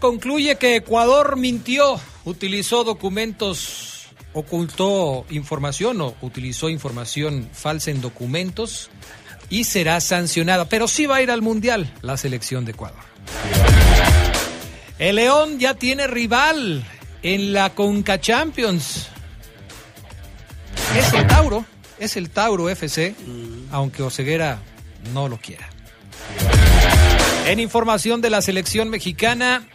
Concluye que Ecuador mintió, utilizó documentos, ocultó información o utilizó información falsa en documentos y será sancionada, pero sí va a ir al Mundial la selección de Ecuador. El León ya tiene rival en la Conca Champions. Es el Tauro, es el Tauro FC, aunque Oseguera no lo quiera. En información de la selección mexicana,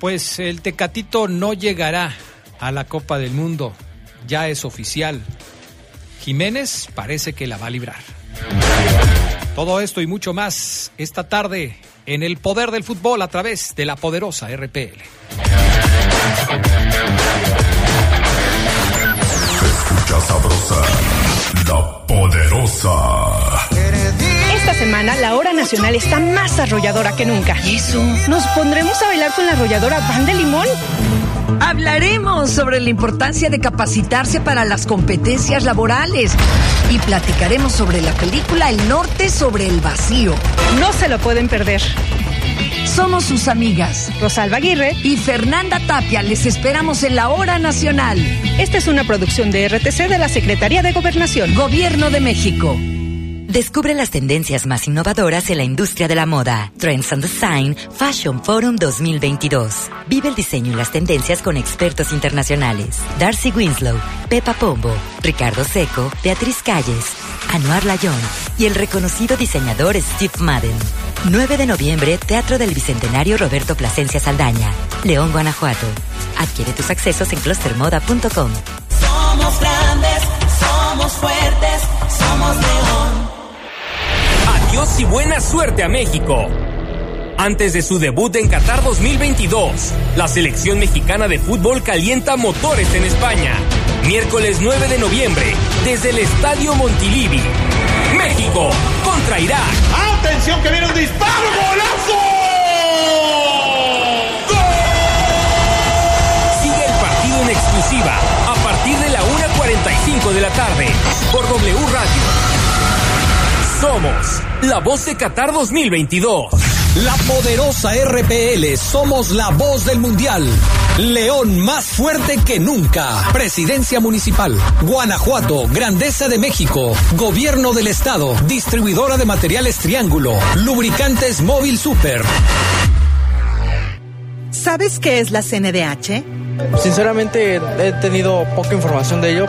pues el Tecatito no llegará a la Copa del Mundo. Ya es oficial. Jiménez parece que la va a librar. Todo esto y mucho más esta tarde en el poder del fútbol a través de la poderosa RPL. Escucha sabrosa, la poderosa. Esta semana la hora nacional está más arrolladora que nunca. ¿Y eso? ¿Nos pondremos a bailar con la arrolladora Van de Limón? Hablaremos sobre la importancia de capacitarse para las competencias laborales y platicaremos sobre la película El Norte sobre el vacío. No se lo pueden perder. Somos sus amigas Rosalba Aguirre y Fernanda Tapia. Les esperamos en la hora nacional. Esta es una producción de RTC de la Secretaría de Gobernación. Gobierno de México. Descubre las tendencias más innovadoras en la industria de la moda. Trends and Design Fashion Forum 2022. Vive el diseño y las tendencias con expertos internacionales. Darcy Winslow, Pepa Pombo, Ricardo Seco, Beatriz Calles, Anuar Layón y el reconocido diseñador Steve Madden. 9 de noviembre, Teatro del Bicentenario Roberto Plasencia Saldaña, León, Guanajuato. Adquiere tus accesos en clustermoda.com. Somos grandes, somos fuertes, somos León. Adiós y buena suerte a México. Antes de su debut en Qatar 2022, la selección mexicana de fútbol calienta motores en España. Miércoles 9 de noviembre, desde el Estadio Montilivi. México contra Irak. ¡Atención que viene un disparo! ¡Golazo! Sigue el partido en exclusiva a partir de la 1.45 de la tarde por W Radio. Somos la voz de Qatar 2022. La poderosa RPL, somos la voz del Mundial. León más fuerte que nunca. Presidencia Municipal. Guanajuato, Grandeza de México. Gobierno del Estado. Distribuidora de materiales Triángulo. Lubricantes Móvil Super. ¿Sabes qué es la CNDH? Sinceramente he tenido poca información de ello.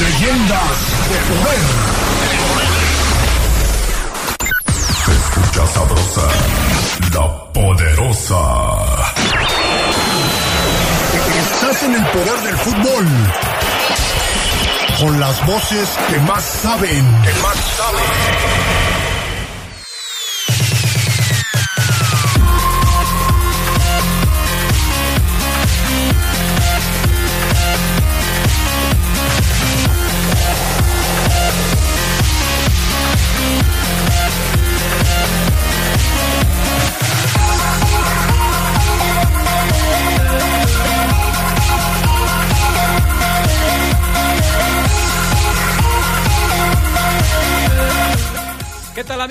Leyendas de Poder. Se escucha sabrosa, la poderosa. Estás en el poder del fútbol. Con las voces que más saben. Que más saben.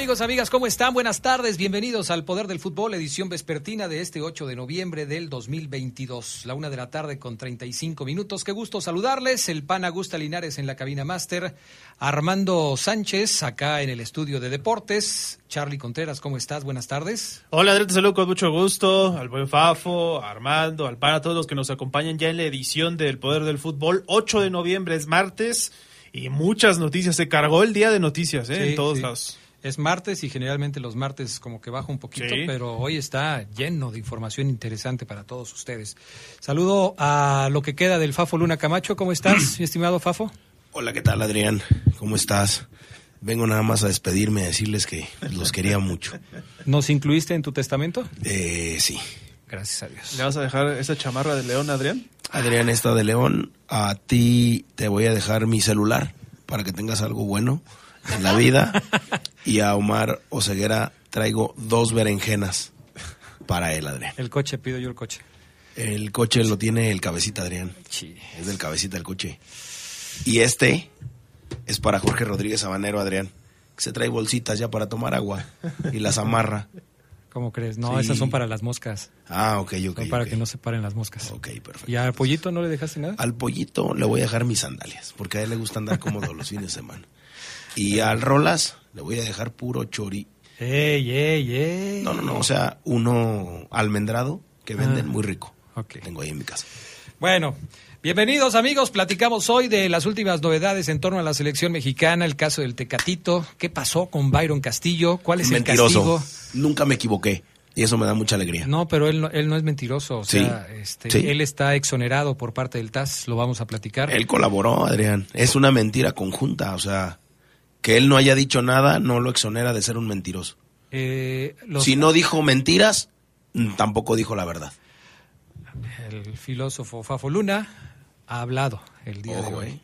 Amigos, amigas? ¿Cómo están? Buenas tardes, bienvenidos al Poder del Fútbol, edición vespertina de este 8 de noviembre del 2022, la una de la tarde con 35 minutos. Qué gusto saludarles, el pan Augusta Linares en la cabina máster, Armando Sánchez acá en el estudio de deportes, Charlie Contreras, ¿cómo estás? Buenas tardes. Hola, Adrián, te saludo con mucho gusto, al buen Fafo, a Armando, al pan, a todos los que nos acompañan ya en la edición del Poder del Fútbol, 8 de noviembre es martes y muchas noticias, se cargó el día de noticias ¿eh? Sí, en todos sí. lados. Es martes y generalmente los martes como que baja un poquito, Sí. pero hoy está lleno de información interesante para todos ustedes. Saludo a lo que queda del Fafo Luna Camacho. ¿Cómo estás, mi estimado Fafo? Hola, ¿qué tal, Adrián? ¿Cómo estás? Vengo nada más a despedirme, a decirles que los quería mucho. ¿Nos incluiste en tu testamento? Eh, sí. Gracias a Dios. ¿Le vas a dejar esa chamarra de león, Adrián? Adrián, esta de León, a ti te voy a dejar mi celular para que tengas algo bueno en la vida. Y a Omar Oseguera traigo dos berenjenas para él, Adrián. El coche, pido yo el coche. El coche lo tiene el cabecita, Adrián. Sí. Es del cabecita el coche. Y este es para Jorge Rodríguez Habanero, Adrián. Que se trae bolsitas ya para tomar agua y las amarra. ¿Cómo crees? No, Sí. esas son para las moscas. Ah, ok, ok. Son para que no se paren las moscas. Ok, perfecto. ¿Y al pollito no le dejaste nada? Al pollito le voy a dejar mis sandalias, porque a él le gusta andar cómodo los fines de semana. Y al Rolas le voy a dejar puro chori. ¡Ey, ey, ey! No, no, no, o sea, uno almendrado que venden Ah. muy rico. Tengo ahí en mi casa. Bueno, bienvenidos amigos. Platicamos hoy de las últimas novedades en torno a la selección mexicana, el caso del Tecatito. ¿Qué pasó con Byron Castillo? ¿Cuál es Mentiroso. el castigo? Nunca me equivoqué. Y eso me da mucha alegría. No, pero él no, él no es mentiroso. O Sí, sea, este, sí. él está exonerado por parte del TAS. Lo vamos a platicar. Él colaboró, Adrián. Es una mentira conjunta. O sea, que él no haya dicho nada no lo exonera de ser un mentiroso. Eh, los- Si no dijo mentiras, mm, tampoco dijo la verdad. El filósofo Fafo Luna ha hablado el día de hoy. eh.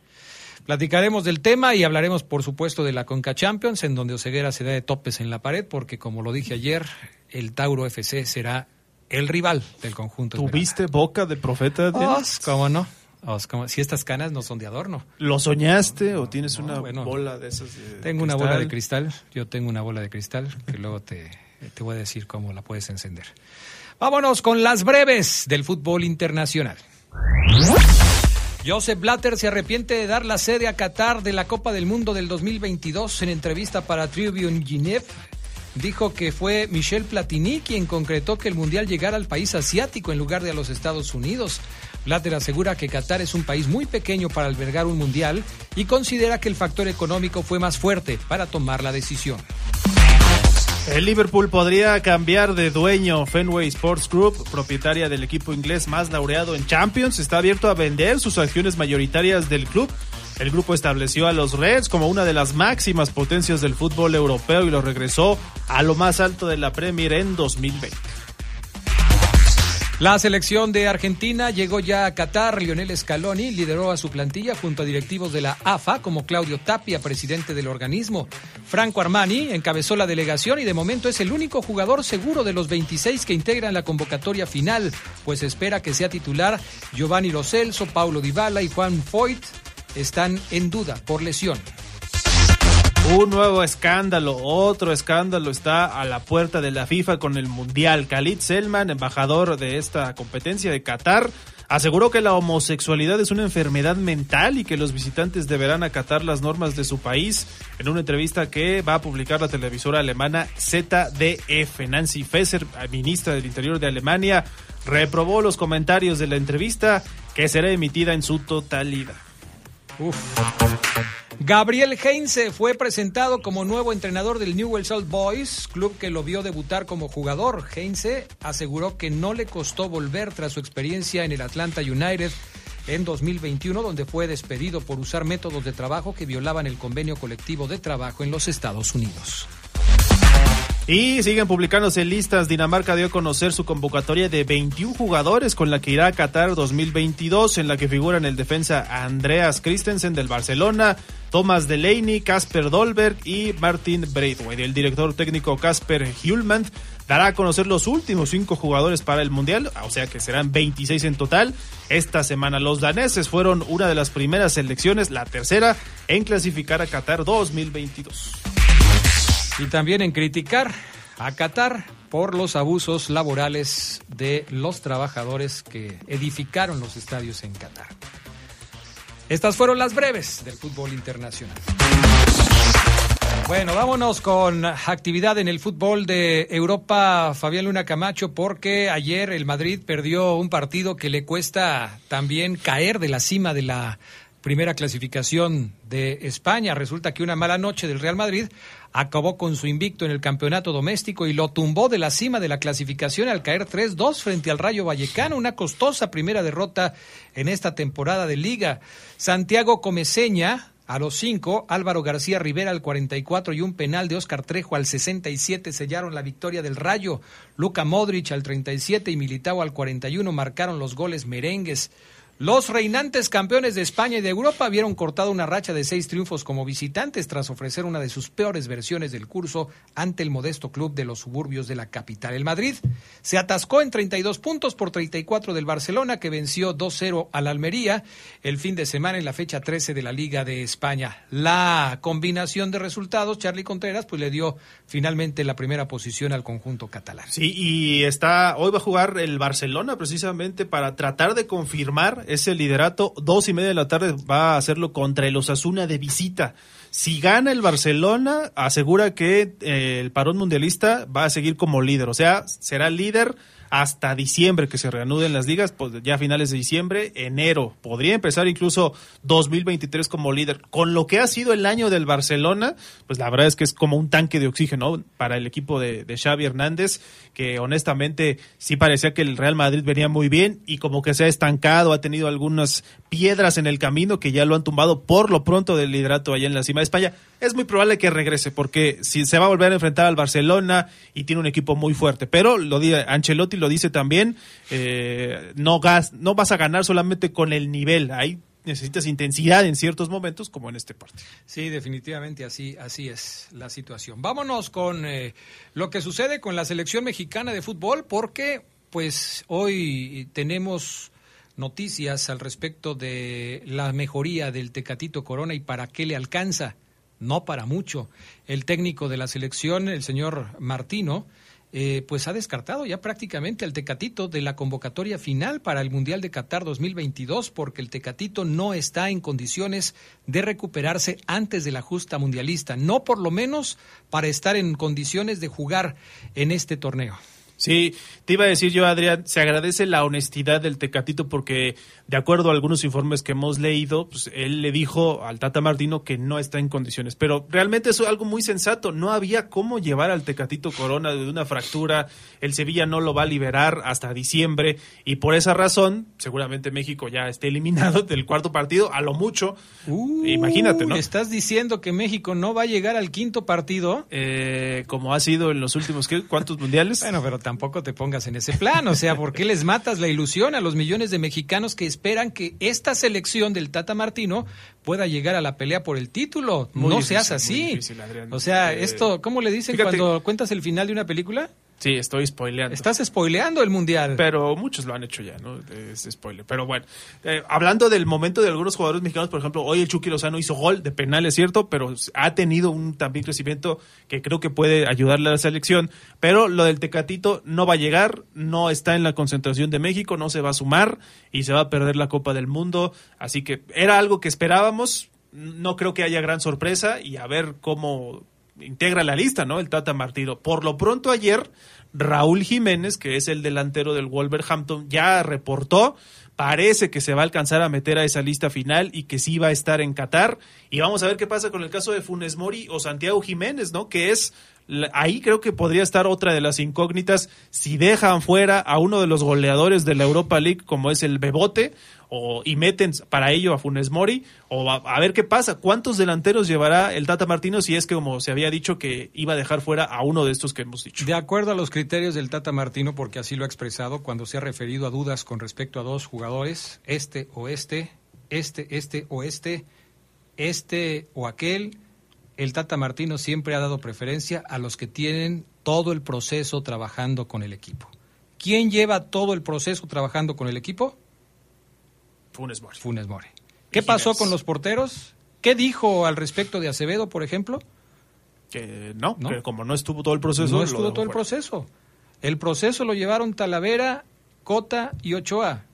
Platicaremos del tema y hablaremos, por supuesto, de la Conca Champions, en donde Oseguera se da de topes en la pared, porque, como lo dije ayer, el Tauro FC será el rival del conjunto. ¿Tuviste boca de profeta? Os, ¿Cómo no? ¿Cómo? Si estas canas no son de adorno. ¿Lo soñaste o tienes No, una bueno. bola de esas? de Tengo una bola de cristal, yo tengo una bola de cristal, que luego te, te voy a decir cómo la puedes encender. Vámonos con las breves del fútbol internacional. Joseph Blatter se arrepiente de dar la sede a Qatar de la Copa del Mundo del 2022 en entrevista para Tribune Gineb. Dijo que fue Michel Platini quien concretó que el Mundial llegara al país asiático en lugar de a los Estados Unidos. Blatter asegura que Qatar es un país muy pequeño para albergar un Mundial y considera que el factor económico fue más fuerte para tomar la decisión. El Liverpool podría cambiar de dueño. Fenway Sports Group, propietaria del equipo inglés más laureado en Champions, está abierto a vender sus acciones mayoritarias del club. El grupo estableció a los Reds como una de las máximas potencias del fútbol europeo y lo regresó a lo más alto de la Premier en 2020. La selección de Argentina llegó ya a Qatar. Lionel Scaloni lideró a su plantilla junto a directivos de la AFA como Claudio Tapia, presidente del organismo. Franco Armani encabezó la delegación y de momento es el único jugador seguro de los 26 que integran la convocatoria final, pues espera que sea titular Giovanni Lo Celso, Paulo Dybala y Juan Foyt están en duda por lesión. Un nuevo escándalo, otro escándalo está a la puerta de la FIFA con el Mundial. Khalid Selman, embajador de esta competencia de Qatar, aseguró que la homosexualidad es una enfermedad mental y que los visitantes deberán acatar las normas de su país. En una entrevista que va a publicar la televisora alemana ZDF, Nancy Faeser, ministra del Interior de Alemania, reprobó los comentarios de la entrevista que será emitida en su totalidad. Gabriel Heinze fue presentado como nuevo entrenador del Newell's Old Boys, club que lo vio debutar como jugador. Heinze aseguró que no le costó volver tras su experiencia en el Atlanta United en 2021, donde fue despedido por usar métodos de trabajo que violaban el convenio colectivo de trabajo en los Estados Unidos. Y siguen publicándose listas. Dinamarca dio a conocer su convocatoria de 21 jugadores con la que irá a Qatar 2022, en la que figuran el defensa Andreas Christensen del Barcelona, Thomas Delaney, Casper Dolberg y Martin Braithwaite. El director técnico Casper Hulman dará a conocer los últimos cinco jugadores para el Mundial, o sea que serán 26 en total. Esta semana los daneses fueron una de las primeras selecciones, la tercera, en clasificar a Qatar 2022. Y también en criticar a Qatar por los abusos laborales de los trabajadores que edificaron los estadios en Qatar. Estas fueron las breves del fútbol internacional. Bueno, vámonos con actividad en el fútbol de Europa, Fabián Luna Camacho, porque ayer el Madrid perdió un partido que le cuesta también caer de la cima de la primera clasificación de España. Resulta que una mala noche del Real Madrid acabó con su invicto en el campeonato doméstico y lo tumbó de la cima de la clasificación al caer 3-2 frente al Rayo Vallecano, una costosa primera derrota en esta temporada de liga. Santiago Comeseña a los cinco, Álvaro García Rivera al 44 y un penal de Oscar Trejo al 67 sellaron la victoria del Rayo. Luca Modric al 37 y Militao al 41 marcaron los goles merengues. Los reinantes campeones de España y de Europa vieron cortada una racha de seis triunfos como visitantes tras ofrecer una de sus peores versiones del curso ante el modesto club de los suburbios de la capital. El Madrid se atascó en 32 puntos por 34 del Barcelona, que venció 2-0 al Almería el fin de semana en la fecha 13 de la Liga de España. La combinación de resultados, Charlie Contreras, pues le dio finalmente la primera posición al conjunto catalán. Sí, y está hoy va a jugar el Barcelona precisamente para tratar de confirmar ese liderato. Dos y media de la tarde va a hacerlo contra el Osasuna de visita. Si gana el Barcelona, asegura que eh, el parón mundialista va a seguir como líder. O sea, será líder hasta diciembre que se reanuden las ligas, pues ya a finales de diciembre, enero. Podría empezar incluso 2023 como líder. Con lo que ha sido el año del Barcelona, pues la verdad es que es como un tanque de oxígeno para el equipo de, de Xavi Hernández, que honestamente sí parecía que el Real Madrid venía muy bien y como que se ha estancado, ha tenido algunas piedras en el camino que ya lo han tumbado por lo pronto del liderato allá en la cima de España. Es muy probable que regrese porque si se va a volver a enfrentar al Barcelona y tiene un equipo muy fuerte, pero lo dice Ancelotti lo dice también, eh, no, gas, no vas a ganar solamente con el nivel, ahí necesitas intensidad en ciertos momentos como en este partido. Sí, definitivamente así, así es la situación. Vámonos con eh, lo que sucede con la selección mexicana de fútbol porque pues hoy tenemos noticias al respecto de la mejoría del Tecatito Corona y para qué le alcanza. No para mucho. El técnico de la selección, el señor Martino, eh, pues ha descartado ya prácticamente al Tecatito de la convocatoria final para el Mundial de Qatar 2022 porque el Tecatito no está en condiciones de recuperarse antes de la justa mundialista, no por lo menos para estar en condiciones de jugar en este torneo. Sí, te iba a decir yo, Adrián, se agradece la honestidad del Tecatito porque, de acuerdo a algunos informes que hemos leído, pues él le dijo al Tata Martino que no está en condiciones. Pero realmente es algo muy sensato. No había cómo llevar al Tecatito Corona de una fractura. El Sevilla no lo va a liberar hasta diciembre y por esa razón, seguramente México ya esté eliminado del cuarto partido, a lo mucho. Imagínate, ¿no? ¿Estás diciendo que México no va a llegar al quinto partido? Eh, como ha sido en los últimos, ¿qué? ¿cuántos mundiales? Bueno, pero tampoco te pongas en ese plan. O sea, ¿por qué les matas la ilusión a los millones de mexicanos que esperan que esta selección del Tata Martino pueda llegar a la pelea por el título? Muy no difícil, seas así. difícil, o sea, Eh, esto, ¿cómo le dicen fíjate- cuando cuentas el final de una película? Sí, estoy spoileando. Estás spoileando el mundial. Pero muchos lo han hecho ya, ¿no? Es spoiler. Pero bueno, eh, hablando del momento de algunos jugadores mexicanos, por ejemplo, hoy el Chucky Lozano hizo gol de penal, es cierto, pero ha tenido un también crecimiento que creo que puede ayudarle a la selección. Pero lo del Tecatito no va a llegar, no está en la concentración de México, no se va a sumar y se va a perder la Copa del Mundo. Así que era algo que esperábamos. No creo que haya gran sorpresa y a ver cómo integra la lista, ¿no? El Tata Martino. Por lo pronto ayer, Raúl Jiménez, que es el delantero del Wolverhampton, ya reportó, parece que se va a alcanzar a meter a esa lista final y que sí va a estar en Qatar. Y vamos a ver qué pasa con el caso de Funes Mori o Santiago Jiménez, ¿no? Que es ahí creo que podría estar otra de las incógnitas si dejan fuera a uno de los goleadores de la Europa League como es el Bebote o y meten para ello a Funes Mori o a, a ver qué pasa, cuántos delanteros llevará el Tata Martino si es que como se había dicho que iba a dejar fuera a uno de estos que hemos dicho. De acuerdo a los criterios del Tata Martino, porque así lo ha expresado cuando se ha referido a dudas con respecto a dos jugadores, este o este, este, este o este, este o aquel, el Tata Martino siempre ha dado preferencia a los que tienen todo el proceso trabajando con el equipo. ¿Quién lleva todo el proceso trabajando con el equipo? Funes Mori. Funes Mori. ¿Qué pasó con los porteros? ¿Qué dijo al respecto de Acevedo, por ejemplo? Que no, que como no estuvo todo el proceso. No estuvo todo el proceso. El proceso lo llevaron Talavera, Cota y Ochoa.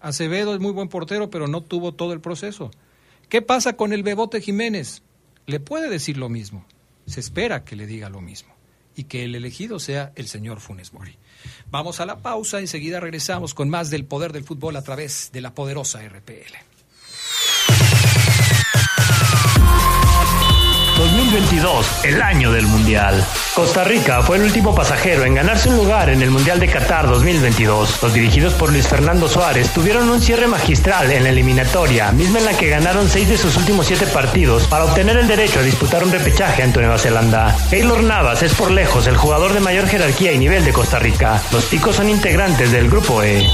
Acevedo es muy buen portero, pero no tuvo todo el proceso. ¿Qué pasa con el Bebote Jiménez? Le puede decir lo mismo. Se espera que le diga lo mismo. Y que el elegido sea el señor Funes Mori. Vamos a la pausa, enseguida regresamos con más del poder del fútbol a través de la poderosa RPL. 2022, el año del Mundial. Costa Rica fue el último pasajero en ganarse un lugar en el Mundial de Qatar 2022. Los dirigidos por Luis Fernando Suárez tuvieron un cierre magistral en la eliminatoria, misma en la que ganaron seis de sus últimos siete partidos para obtener el derecho a disputar un repechaje ante Nueva Zelanda. Keylor Navas es por lejos el jugador de mayor jerarquía y nivel de Costa Rica. Los picos son integrantes del Grupo E.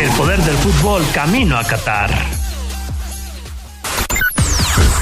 El poder del fútbol camino a Qatar.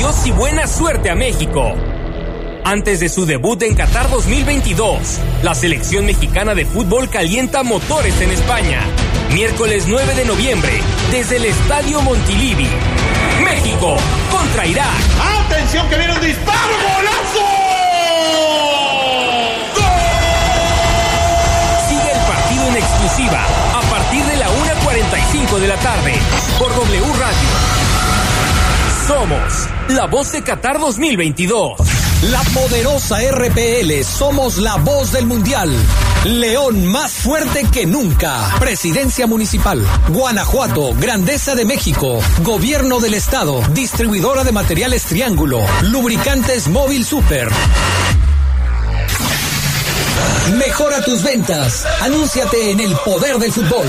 Adiós y buena suerte a México. Antes de su debut en Qatar 2022, la selección mexicana de fútbol calienta motores en España. Miércoles 9 de noviembre, desde el Estadio Montilivi. México contra Irak. ¡Atención que viene un disparo! ¡Golazo! Sigue el partido en exclusiva a partir de la 1.45 de la tarde por W Radio. Somos la voz de Qatar 2022. La poderosa RPL, somos la voz del mundial. León más fuerte que nunca. Presidencia Municipal. Guanajuato, Grandeza de México. Gobierno del Estado. Distribuidora de materiales Triángulo. Lubricantes Móvil Super. Mejora tus ventas. Anúnciate en el poder del fútbol.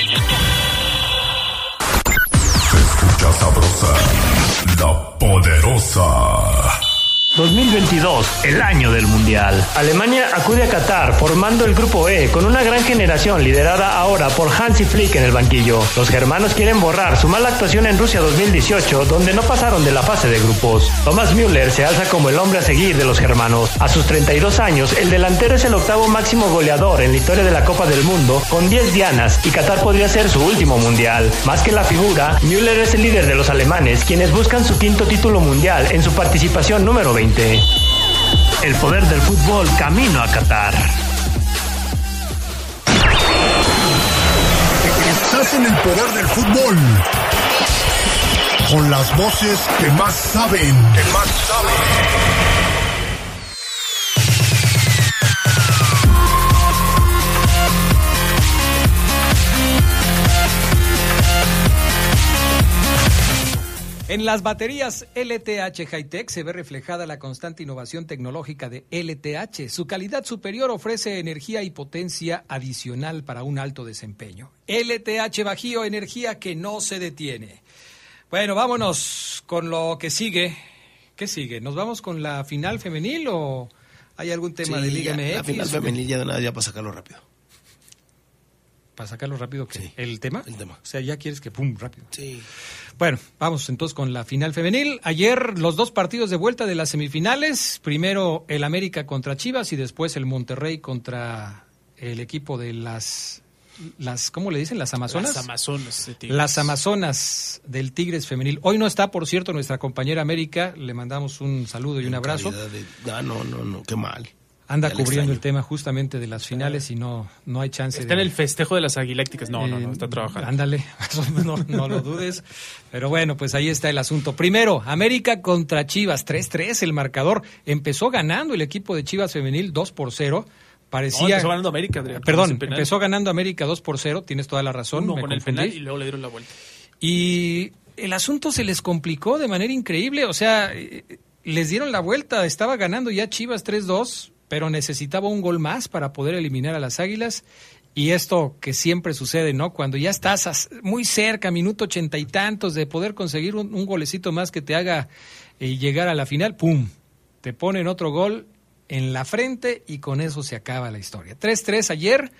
Escucha 2022, el año del Mundial. Alemania acude a Qatar formando el grupo E con una gran generación liderada ahora por Hansi Flick en el banquillo. Los germanos quieren borrar su mala actuación en Rusia 2018 donde no pasaron de la fase de grupos. Thomas Müller se alza como el hombre a seguir de los germanos. A sus 32 años, el delantero es el octavo máximo goleador en la historia de la Copa del Mundo con 10 dianas y Qatar podría ser su último Mundial. Más que la figura, Müller es el líder de los alemanes quienes buscan su quinto título mundial en su participación número 20. El poder del fútbol camino a Qatar. Estás en el poder del fútbol. Con las voces que más saben. Que más saben. En las baterías LTH Hightech se ve reflejada la constante innovación tecnológica de LTH. Su calidad superior ofrece energía y potencia adicional para un alto desempeño. LTH Bajío, energía que no se detiene. Bueno, vámonos con lo que sigue. ¿Qué sigue? ¿Nos vamos con la final femenil o hay algún tema Sí, de Liga ya, MX? La final femenil ya de nada, ya para sacarlo rápido. Para sacarlo rápido, ¿qué? ¿El tema? El tema. O sea, ya quieres que pum, rápido. Sí. Bueno, vamos entonces con la final femenil. Ayer los dos partidos de vuelta de las semifinales. Primero el América contra Chivas y después el Monterrey contra el equipo de las, las ¿cómo le dicen? Las Amazonas. Las Amazonas de Tigres. Las Amazonas del Tigres femenil. Hoy no está, por cierto, nuestra compañera América. Le mandamos un saludo y un abrazo. De- Ah, no, no, no, qué mal. Anda Ya cubriendo extraño. el tema justamente de las finales y no, no hay chance Está en el festejo de las aguilécticas. No, no, no, Eh, está trabajando. Ándale, no, no lo dudes. Pero bueno, pues ahí está el asunto. Primero, América contra Chivas, 3-3 el marcador. Empezó ganando el equipo de Chivas Femenil 2 por 0. Parecía... No, empezó ganando América, Adrián, Perdón, empezó ganando América 2 por 0, tienes toda la razón. Uno me con el penal y luego le dieron la vuelta. Y el asunto se les complicó de manera increíble. O sea, eh, les dieron la vuelta. Estaba ganando ya Chivas 3-2, pero necesitaba un gol más para poder eliminar a las Águilas. Y esto que siempre sucede, ¿no? Cuando ya estás muy cerca, minuto ochenta y tantos, de poder conseguir un, un golecito más que te haga eh, llegar a la final, ¡pum! Te ponen otro gol en la frente y con eso se acaba la historia. 3-3 ayer.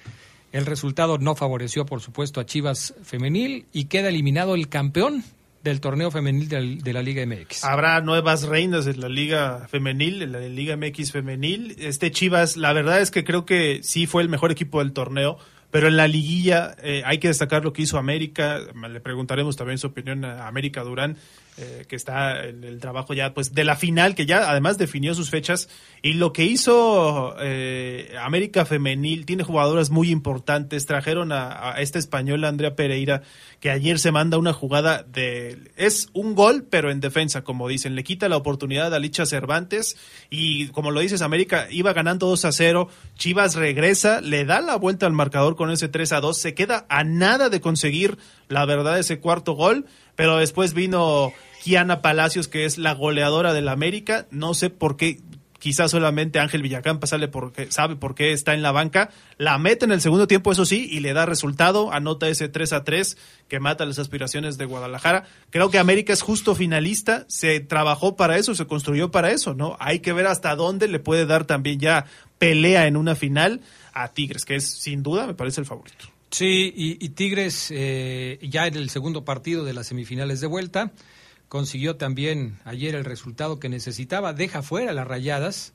El resultado no favoreció, por supuesto, a Chivas Femenil y queda eliminado el campeón del torneo femenil de, la Liga MX. Habrá nuevas reinas en la Liga Femenil, en la Liga MX Femenil. Este Chivas, la verdad es que creo que sí fue el mejor equipo del torneo, pero en la liguilla eh, hay que destacar lo que hizo América. Le preguntaremos también su opinión a América Durán, eh, que está en el trabajo ya pues de la final, que ya además definió sus fechas. Y lo que hizo eh, América Femenil, tiene jugadoras muy importantes. Trajeron a, a esta española, Andrea Pereira, que ayer se manda una jugada de... Es un gol, pero en defensa, como dicen. Le quita la oportunidad a Licha Cervantes y, como lo dices, América iba ganando 2 a 0. Chivas regresa, le da la vuelta al marcador con ese 3 a 2. Se queda a nada de conseguir, la verdad, ese cuarto gol. Pero después vino Kiana Palacios, que es la goleadora del América. No sé por qué quizás solamente Ángel Villacampa sale porque sabe por qué está en la banca, la mete en el segundo tiempo, eso sí, y le da resultado, anota ese 3 a 3 que mata las aspiraciones de Guadalajara. Creo que América es justo finalista, se trabajó para eso, se construyó para eso, ¿no? Hay que ver hasta dónde le puede dar también ya pelea en una final a Tigres, que es sin duda, me parece el favorito. Sí, y, y Tigres eh, ya en el segundo partido de las semifinales de vuelta consiguió también ayer el resultado que necesitaba, deja fuera las rayadas.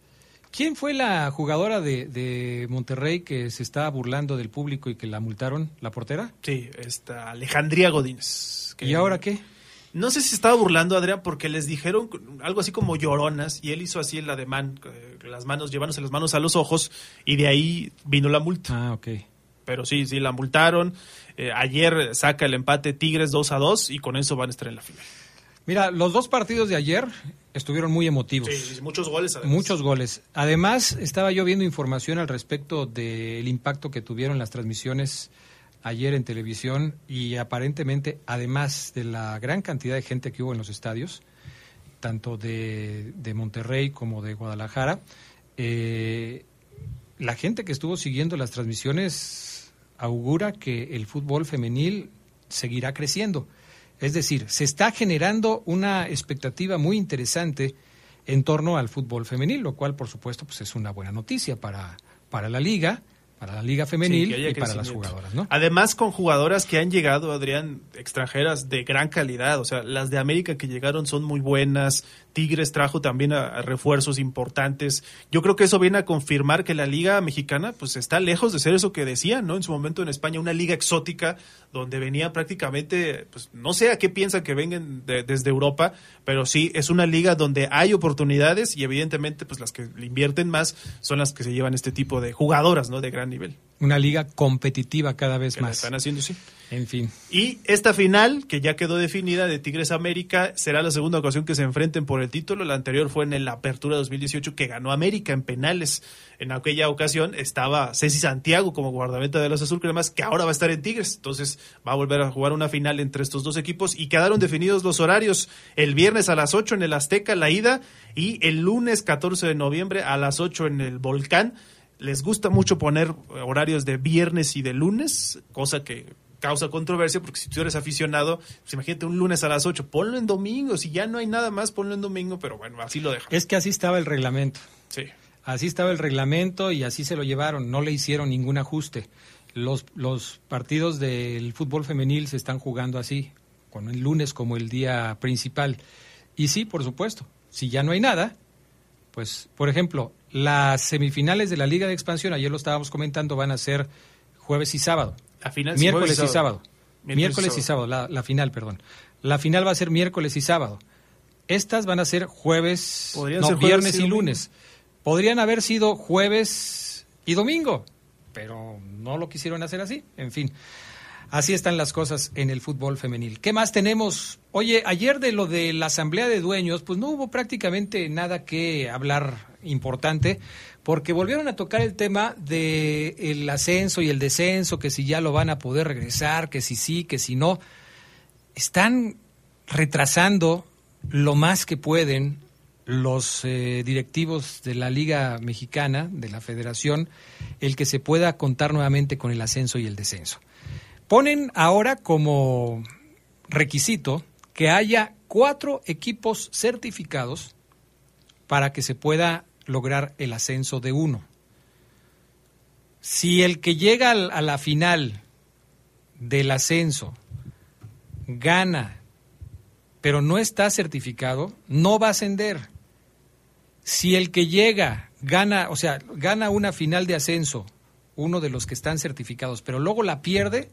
¿Quién fue la jugadora de, de Monterrey que se estaba burlando del público y que la multaron? ¿La portera? Sí, esta Alejandría Godínez. que- ¿Y ahora qué? No sé si se estaba burlando, Adrián, porque les dijeron algo así como lloronas y él hizo así el ademán, eh, las manos, llevándose las manos a los ojos y de ahí vino la multa. Ah, ok. Pero sí, sí, la multaron. Eh, ayer saca el empate Tigres 2 a 2 y con eso van a estar en la final. Mira, los dos partidos de ayer estuvieron muy emotivos. Sí, muchos goles. además. Muchos goles. Además, estaba yo viendo información al respecto del impacto que tuvieron las transmisiones ayer en televisión y aparentemente, además de la gran cantidad de gente que hubo en los estadios, tanto de, de Monterrey como de Guadalajara, eh, la gente que estuvo siguiendo las transmisiones augura que el fútbol femenil seguirá creciendo. Es decir, se está generando una expectativa muy interesante en torno al fútbol femenil, lo cual, por supuesto, pues es una buena noticia para, para la liga, para la liga femenil Sí, y para las jugadoras, ¿no? Además, con jugadoras que han llegado, Adrián, extranjeras de gran calidad. O sea, las de América que llegaron son muy buenas. Tigres trajo también a, refuerzos importantes. Yo creo que eso viene a confirmar que la liga mexicana pues está lejos de ser eso que decían, ¿no? En su momento en España, una liga exótica donde venía prácticamente, pues no sé a qué piensan que vengan de- desde Europa, pero sí es una liga donde hay oportunidades y evidentemente pues las que invierten más son las que se llevan este tipo de jugadoras, ¿no? De gran nivel. Una liga competitiva cada vez Que más. están haciendo, sí. En fin. Y esta final, que ya quedó definida de Tigres América, será la segunda ocasión que se enfrenten por el título. La anterior fue en la Apertura 2018 que ganó América en penales. En aquella ocasión estaba Ceci Santiago como guardameta de los Azul Cremas, que ahora va a estar en Tigres. Entonces va a volver a jugar una final entre estos dos equipos y quedaron definidos los horarios. El viernes a las 8 en el Azteca, la ida, y el lunes 14 de noviembre a las 8 en el Volcán. Les gusta mucho poner horarios de viernes y de lunes, cosa que causa controversia porque si tú eres aficionado, pues imagínate un lunes a las 8, ponlo en domingo, si ya no hay nada más, ponlo en domingo, pero bueno, así lo dejan. Es que así estaba el reglamento. Sí. Así estaba el reglamento y así se lo llevaron, no le hicieron ningún ajuste. Los, los partidos del fútbol femenil se están jugando así, con el lunes como el día principal. Y sí, por supuesto, si ya no hay nada, pues, por ejemplo, las semifinales de la Liga de Expansión, ayer lo estábamos comentando, van a ser jueves y sábado. La final, miércoles y sábado. Miércoles y Miércoles y sábado, la, la final, perdón. La final va a ser miércoles y sábado. Estas van a ser jueves, Podrían no, ser jueves viernes y lunes. Podrían haber sido jueves y domingo, pero no lo quisieron hacer así. En fin, así están las cosas en el fútbol femenil. ¿Qué más tenemos? Oye, ayer de lo de la asamblea de dueños, pues no hubo prácticamente nada que hablar importante, porque volvieron a tocar el tema del el ascenso y el descenso, que si ya lo van a poder regresar, que si sí, que si no. Están retrasando lo más que pueden los eh, directivos de la Liga Mexicana, de la Federación, el que se pueda contar nuevamente con el ascenso y el descenso. Ponen ahora como requisito que haya cuatro equipos certificados para que se pueda lograr el ascenso de uno. Si el que llega a la final del ascenso gana, pero no está certificado, no va a ascender si el que llega gana, o sea, gana una final de ascenso, uno de los que están certificados, pero luego la pierde,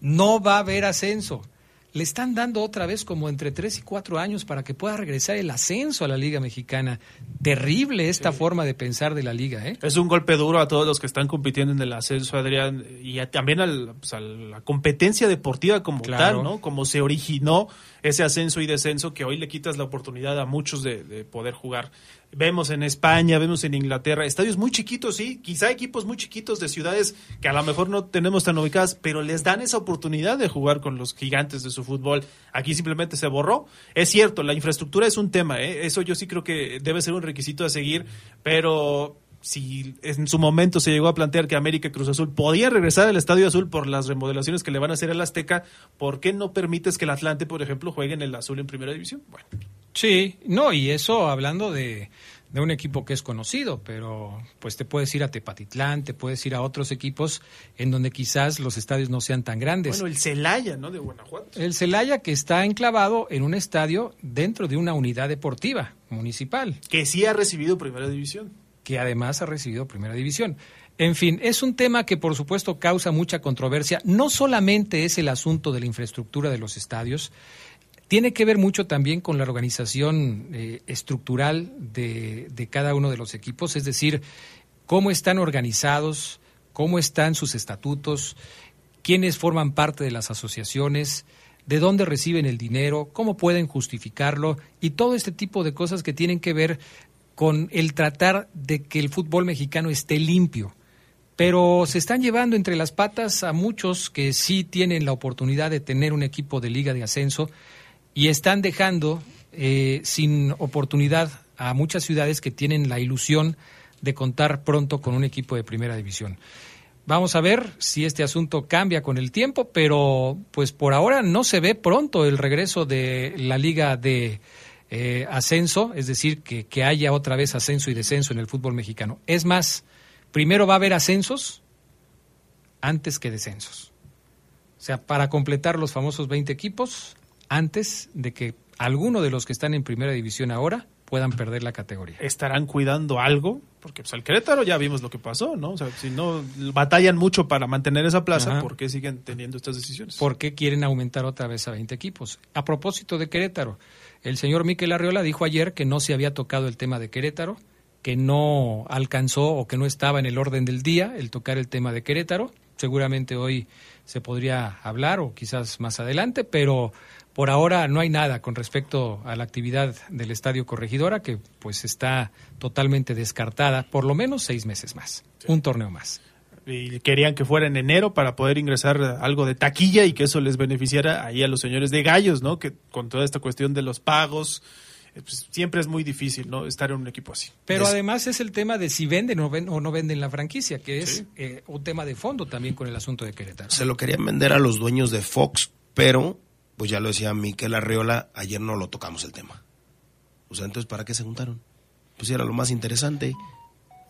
no va a haber ascenso. Le están dando otra vez como entre tres y cuatro años para que pueda regresar el ascenso a la Liga Mexicana. Terrible esta forma de pensar de la Liga, ¿eh? Es un golpe duro a todos los que están compitiendo en el ascenso, Adrián, y también pues, a la competencia deportiva como tal, ¿no? Como se originó ese ascenso y descenso que hoy le quitas la oportunidad a muchos de, poder jugar. Vemos en España, vemos en Inglaterra, estadios muy chiquitos, sí, quizá equipos muy chiquitos de ciudades que a lo mejor no tenemos tan ubicadas, pero les dan esa oportunidad de jugar con los gigantes de su fútbol. Aquí simplemente se borró. Es cierto, la infraestructura es un tema, ¿eh? eso yo sí creo que debe ser un requisito a seguir, pero si en su momento se llegó a plantear que América Cruz Azul podía regresar al Estadio Azul por las remodelaciones que le van a hacer al Azteca, ¿por qué no permites que el Atlante, por ejemplo, juegue en el Azul en Primera División? Bueno. Sí, no, y eso hablando de, de un equipo que es conocido, pero pues te puedes ir a Tepatitlán, te puedes ir a otros equipos en donde quizás los estadios no sean tan grandes. Bueno, el Celaya, ¿no? De Guanajuato. El Celaya que está enclavado en un estadio dentro de una unidad deportiva municipal. Que sí ha recibido Primera División que además ha recibido primera división. En fin, es un tema que por supuesto causa mucha controversia. No solamente es el asunto de la infraestructura de los estadios, tiene que ver mucho también con la organización eh, estructural de, de, cada uno de los equipos, es decir, cómo están organizados, cómo están sus estatutos, quiénes forman parte de las asociaciones, de dónde reciben el dinero, cómo pueden justificarlo y todo este tipo de cosas que tienen que ver con el tratar de que el fútbol mexicano esté limpio. Pero se están llevando entre las patas a muchos que sí tienen la oportunidad de tener un equipo de liga de ascenso y están dejando eh, sin oportunidad a muchas ciudades que tienen la ilusión de contar pronto con un equipo de primera división. Vamos a ver si este asunto cambia con el tiempo, pero pues por ahora no se ve pronto el regreso de la liga de eh, ascenso, es decir, que, que haya otra vez ascenso y descenso en el fútbol mexicano. Es más, primero va a haber ascensos antes que descensos. O sea, para completar los famosos 20 equipos, antes de que alguno de los que están en primera división ahora puedan perder la categoría. ¿Estarán cuidando algo? Porque pues, al Querétaro ya vimos lo que pasó, ¿no? O sea, si no batallan mucho para mantener esa plaza, ¿por qué siguen teniendo estas decisiones? ¿Por qué quieren aumentar otra vez a 20 equipos? A propósito de Querétaro, el señor Miquel Arriola dijo ayer que no se había tocado el tema de Querétaro, que no alcanzó o que no estaba en el orden del día el tocar el tema de Querétaro. Seguramente hoy se podría hablar o quizás más adelante, pero por ahora no hay nada con respecto a la actividad del Estadio Corregidora, que pues está totalmente descartada, por lo menos seis meses más, un torneo más y querían que fuera en enero para poder ingresar algo de taquilla y que eso les beneficiara ahí a los señores de gallos, ¿no? Que con toda esta cuestión de los pagos, pues, siempre es muy difícil, ¿no? Estar en un equipo así. Pero además es el tema de si venden o, ven, o no venden la franquicia, que es eh, un tema de fondo también con el asunto de Querétaro. Se lo querían vender a los dueños de Fox, pero, pues ya lo decía Miquel Arreola, ayer no lo tocamos el tema. O sea, entonces, ¿para qué se juntaron? Pues era lo más interesante.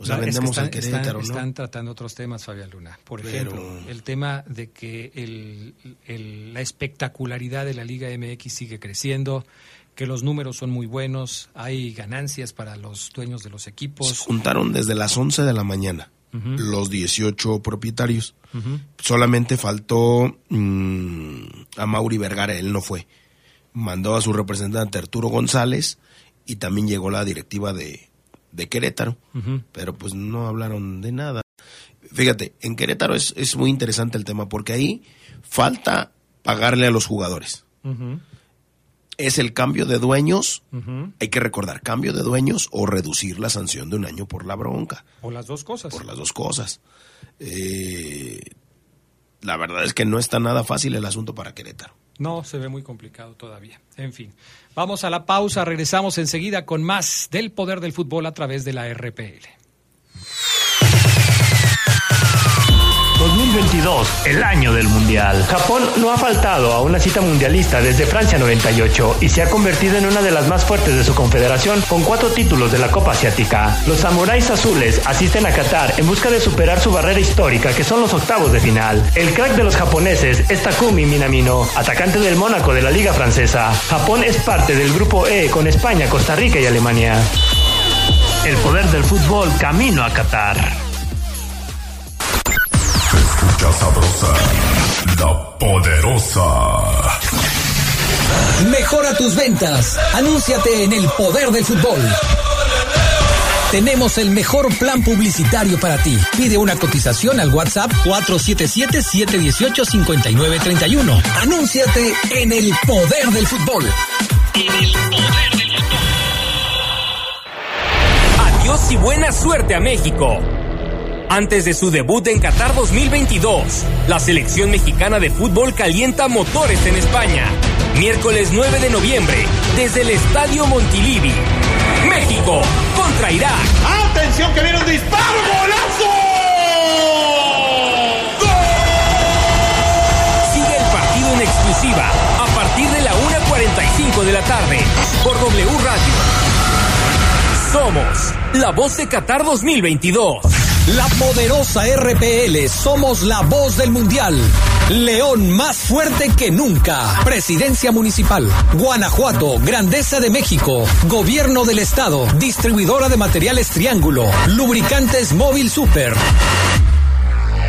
O sea, vendemos están, Querétaro, están, tratando otros temas, Fabián Luna. Por ejemplo, el tema de que el, la espectacularidad de la Liga MX sigue creciendo, que los números son muy buenos, hay ganancias para los dueños de los equipos. Se juntaron desde las 11 de la mañana los 18 propietarios. Solamente faltó mm, a Mauri Vergara, él no fue. Mandó a su representante Arturo González y también llegó la directiva de, de Querétaro, pero pues no hablaron de nada. Fíjate, en Querétaro es, es muy interesante el tema porque ahí falta pagarle a los jugadores. Es el cambio de dueños, hay que recordar, cambio de dueños o reducir la sanción de un año por la bronca. O las dos cosas. Por las dos cosas. Eh, la verdad es que no está nada fácil el asunto para Querétaro. No, se ve muy complicado todavía. En fin, vamos a la pausa, regresamos enseguida con más del poder del fútbol a través de la RPL. 2022, el año del Mundial. Japón no ha faltado a una cita mundialista desde Francia 98 y se ha convertido en una de las más fuertes de su confederación con cuatro títulos de la Copa Asiática. Los samuráis azules asisten a Qatar en busca de superar su barrera histórica que son los octavos de final. El crack de los japoneses es Takumi Minamino, atacante del Mónaco de la Liga Francesa. Japón es parte del grupo E con España, Costa Rica y Alemania. El poder del fútbol camino a Qatar. Escucha sabrosa, la poderosa. Mejora tus ventas. Anúnciate en el poder del fútbol. Tenemos el mejor plan publicitario para ti. Pide una cotización al WhatsApp 477-718-5931. Anúnciate en el poder del fútbol. En el poder del fútbol. Adiós y buena suerte a México. Antes de su debut en Qatar 2022, la selección mexicana de fútbol calienta motores en España. Miércoles 9 de noviembre, desde el Estadio Montilivi. México contra Irak. ¡Atención que viene un disparo! ¡Golazo! Sigue el partido en exclusiva a partir de la 1.45 de la tarde por W Radio. Somos la voz de Qatar 2022. La poderosa RPL, somos la voz del mundial. León más fuerte que nunca. Presidencia municipal. Guanajuato, Grandeza de México. Gobierno del Estado. Distribuidora de materiales Triángulo. Lubricantes Móvil Super.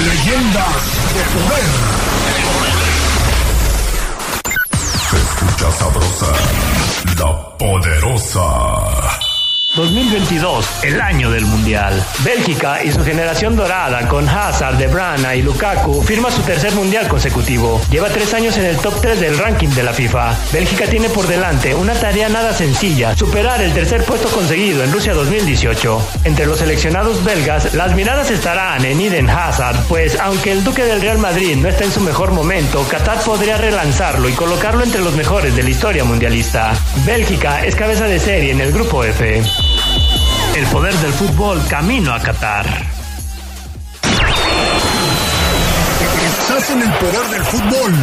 Leyendas de Poder. Se escucha sabrosa, la poderosa. 2022, el año del Mundial. Bélgica y su generación dorada con Hazard, De Bruyne y Lukaku firma su tercer Mundial consecutivo. Lleva tres años en el top 3 del ranking de la FIFA. Bélgica tiene por delante una tarea nada sencilla, superar el tercer puesto conseguido en Rusia 2018. Entre los seleccionados belgas, las miradas estarán en Eden Hazard, pues aunque el duque del Real Madrid no está en su mejor momento, Qatar podría relanzarlo y colocarlo entre los mejores de la historia mundialista. Bélgica es cabeza de serie en el grupo F. El poder del fútbol camino a Qatar. Estás en el poder del fútbol.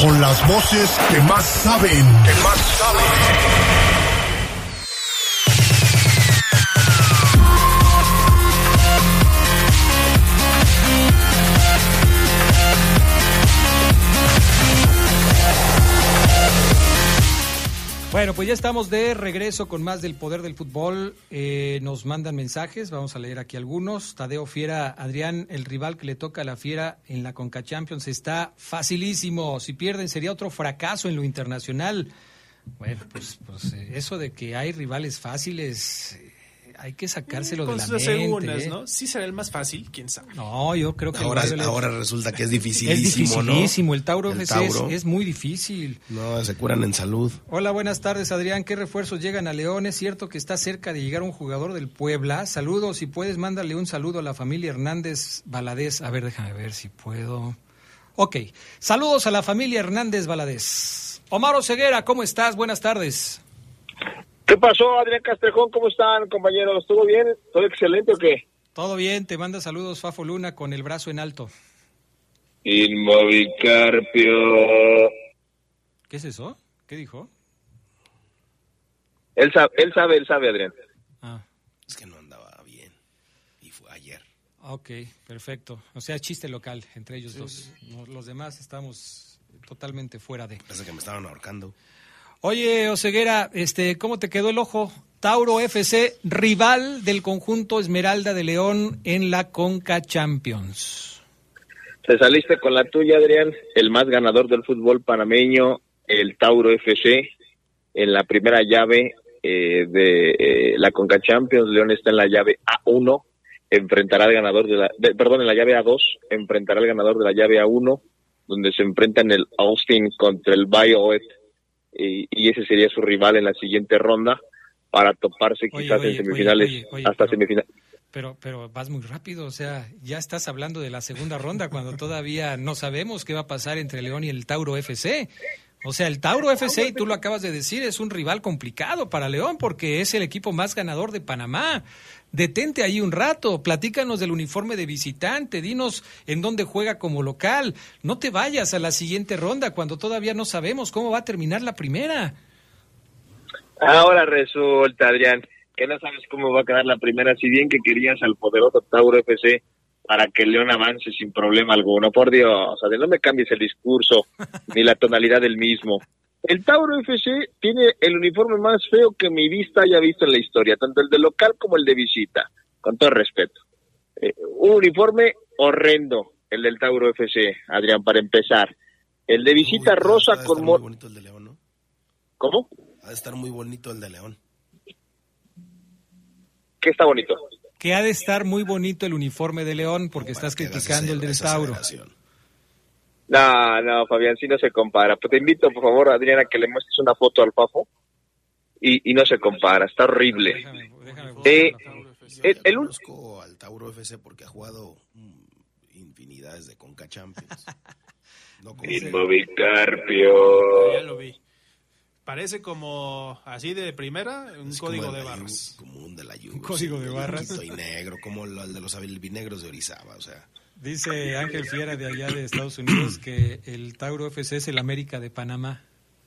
Con las voces que más saben. Que más saben. Bueno, pues ya estamos de regreso con más del poder del fútbol. Eh, nos mandan mensajes, vamos a leer aquí algunos. Tadeo Fiera, Adrián, el rival que le toca a la Fiera en la Conca Champions está facilísimo. Si pierden sería otro fracaso en lo internacional. Bueno, pues, pues eh, eso de que hay rivales fáciles, hay que sacárselo de Con la sus mente. segundas, ¿eh? ¿no? Sí será el más fácil, quién sabe. No, yo creo que el Ahora, ahora resulta que es es dificilísimo, ¿no? dificilísimo. El Tauro El FC es-. Es, muy difícil. No, se curan en salud. Hola, buenas tardes, Adrián. ¿Qué refuerzos llegan a León? Es cierto que está cerca de llegar un jugador del Puebla. Saludos, si puedes, mándale un saludo a la familia Hernández Valadez. A ver, déjame ver si puedo. Ok, saludos a la familia Hernández Valadez. Omar Ceguera, ¿cómo estás? Buenas tardes. ¿Qué pasó, Adrián Castrejón? ¿Cómo están, compañeros? ¿Todo bien? ¿Todo excelente o qué? Todo bien, te manda saludos Fafo Luna con el brazo en alto. Inmovicarpio. ¿Qué es eso? ¿Qué dijo? Él sabe, él sabe, él sabe, Adrián. Es que no andaba bien. Y fue ayer. Ok, perfecto. O sea, chiste local entre ellos dos. Los demás estamos totalmente fuera de. Parece que me estaban ahorcando. Oye, Oseguera, este, ¿cómo te quedó el ojo? Tauro FC, rival del conjunto Esmeralda de León en la Conca Champions. Te saliste con la tuya, Adrián. El más ganador del fútbol panameño, el Tauro FC, en la primera llave eh, de eh, la Conca Champions. León está en la llave A1, enfrentará al ganador de la, perdón, en la llave A2, enfrentará al ganador de la llave A1, donde se enfrentan el Austin contra el Bayoet, y, y ese sería su rival en la siguiente ronda para toparse Oye, quizás oye, en semifinales oye, hasta pero- semifinales. Pero, pero vas muy rápido, o sea, ya estás hablando de la segunda ronda cuando todavía no sabemos qué va a pasar entre León y el Tauro FC. O sea, el Tauro FC, y tú lo acabas de decir, es un rival complicado para León porque es el equipo más ganador de Panamá. Detente ahí un rato, platícanos del uniforme de visitante, dinos en dónde juega como local. No te vayas a la siguiente ronda cuando todavía no sabemos cómo va a terminar la primera. Ahora resulta, Adrián, que no sabes cómo va a quedar la primera, si bien que querías al poderoso Tauro FC para que León avance sin problema alguno. Por Dios, Adrián, no me cambies el discurso ni la tonalidad del mismo. El Tauro FC tiene el uniforme más feo que mi vista haya visto en la historia, tanto el de local como el de visita, con todo respeto. Eh, un uniforme horrendo, el del Tauro FC, Adrián, para empezar. El de visita rosa con... Muy mo- bonito el de León, ¿no? ¿Cómo? Ha de estar muy bonito el de León. ¿Qué está bonito? Que ha de estar muy bonito el uniforme de León porque estás criticando el del Tauro. No, no, Fabián, sí no se compara. Pues te invito, por favor, Adriana, que le muestres una foto al Fafo. Y, y no se compara, está horrible. Eh, el, el Conozco al Tauro FC porque ha jugado mm, infinidades de Conca Champions. No como- Inmovicarpio. Ya lo vi. Parece como así de primera, un Es código de barras. Como un de la Juve. Un código de barras. Y negro, como el el de los albinegros de Orizaba, o sea. Dice Ángel Fiera de allá de Estados Unidos que el Tauro FC es el América de Panamá.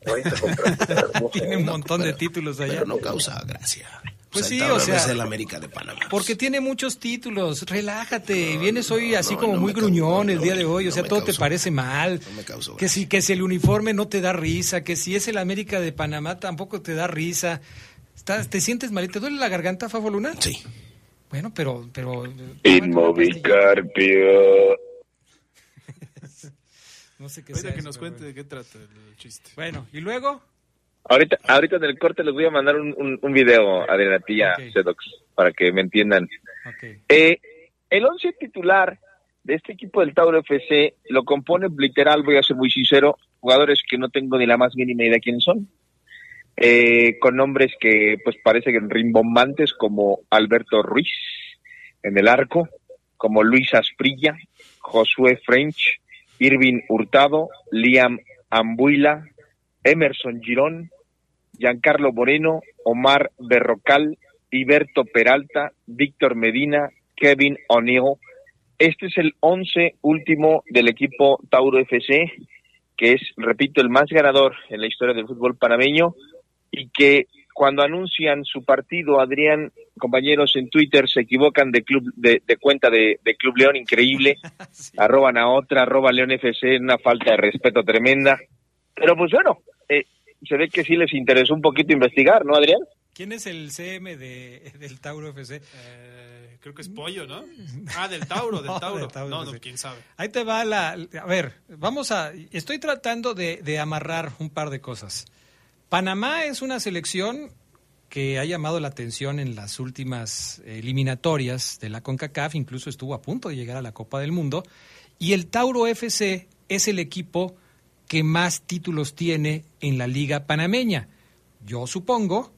Tiene un montón de títulos allá. Pero no causa gracia. Pues O sea, sí, el o sea, es el América de Panamá. Porque tiene muchos títulos. Relájate. Vienes hoy así como muy gruñón el día de hoy. O sea, todo te parece mal. Que si, que si el uniforme no te da risa, que si es el América de Panamá tampoco te da risa. Estás, ¿Te sientes mal? ¿Te duele la garganta, Fafo Luna? Sí. Bueno, pero, pero Inmovicarpio. no sé qué Ahorita sea que eso, nos cuente de qué trata el chiste. Bueno, ¿y luego? Ahorita, ahorita en el corte les voy a mandar un, un, un video, Adriana, tía Sedox, para que me entiendan. Eh, el once titular de este equipo del Tauro FC lo compone literal, voy a ser muy sincero, jugadores que no tengo ni la más mínima idea quiénes son. Eh, con nombres que pues parecen rimbombantes como Alberto Ruiz en el arco, como Luis Asprilla, Josué French, Irving Hurtado, Liam Ambuila, Emerson Girón, Giancarlo Moreno, Omar Berrocal, Iberto Peralta, Víctor Medina, Kevin O'Neill. Este es el once último del equipo Tauro FC, que es, repito, el más ganador en la historia del fútbol panameño y que cuando anuncian su partido, Adrián, compañeros en Twitter se equivocan de club de, de cuenta de, de Club León, increíble, arroban a otra, arroba León FC, una falta de respeto tremenda. Pero pues bueno, eh, se ve que sí les interesó un poquito investigar, ¿no, Adrián? ¿Quién es el CM de, del Tauro FC? Eh, creo que es pollo, ¿no? Ah, del Tauro, del No, Tauro. del Tauro, no, no, quién sabe. Ahí te va la... A ver, vamos a... Estoy tratando de, de amarrar un par de cosas. Panamá es una selección que ha llamado la atención en las últimas eliminatorias de la CONCACAF, incluso estuvo a punto de llegar a la Copa del Mundo, y el Tauro FC es el equipo que más títulos tiene en la Liga Panameña. Yo supongo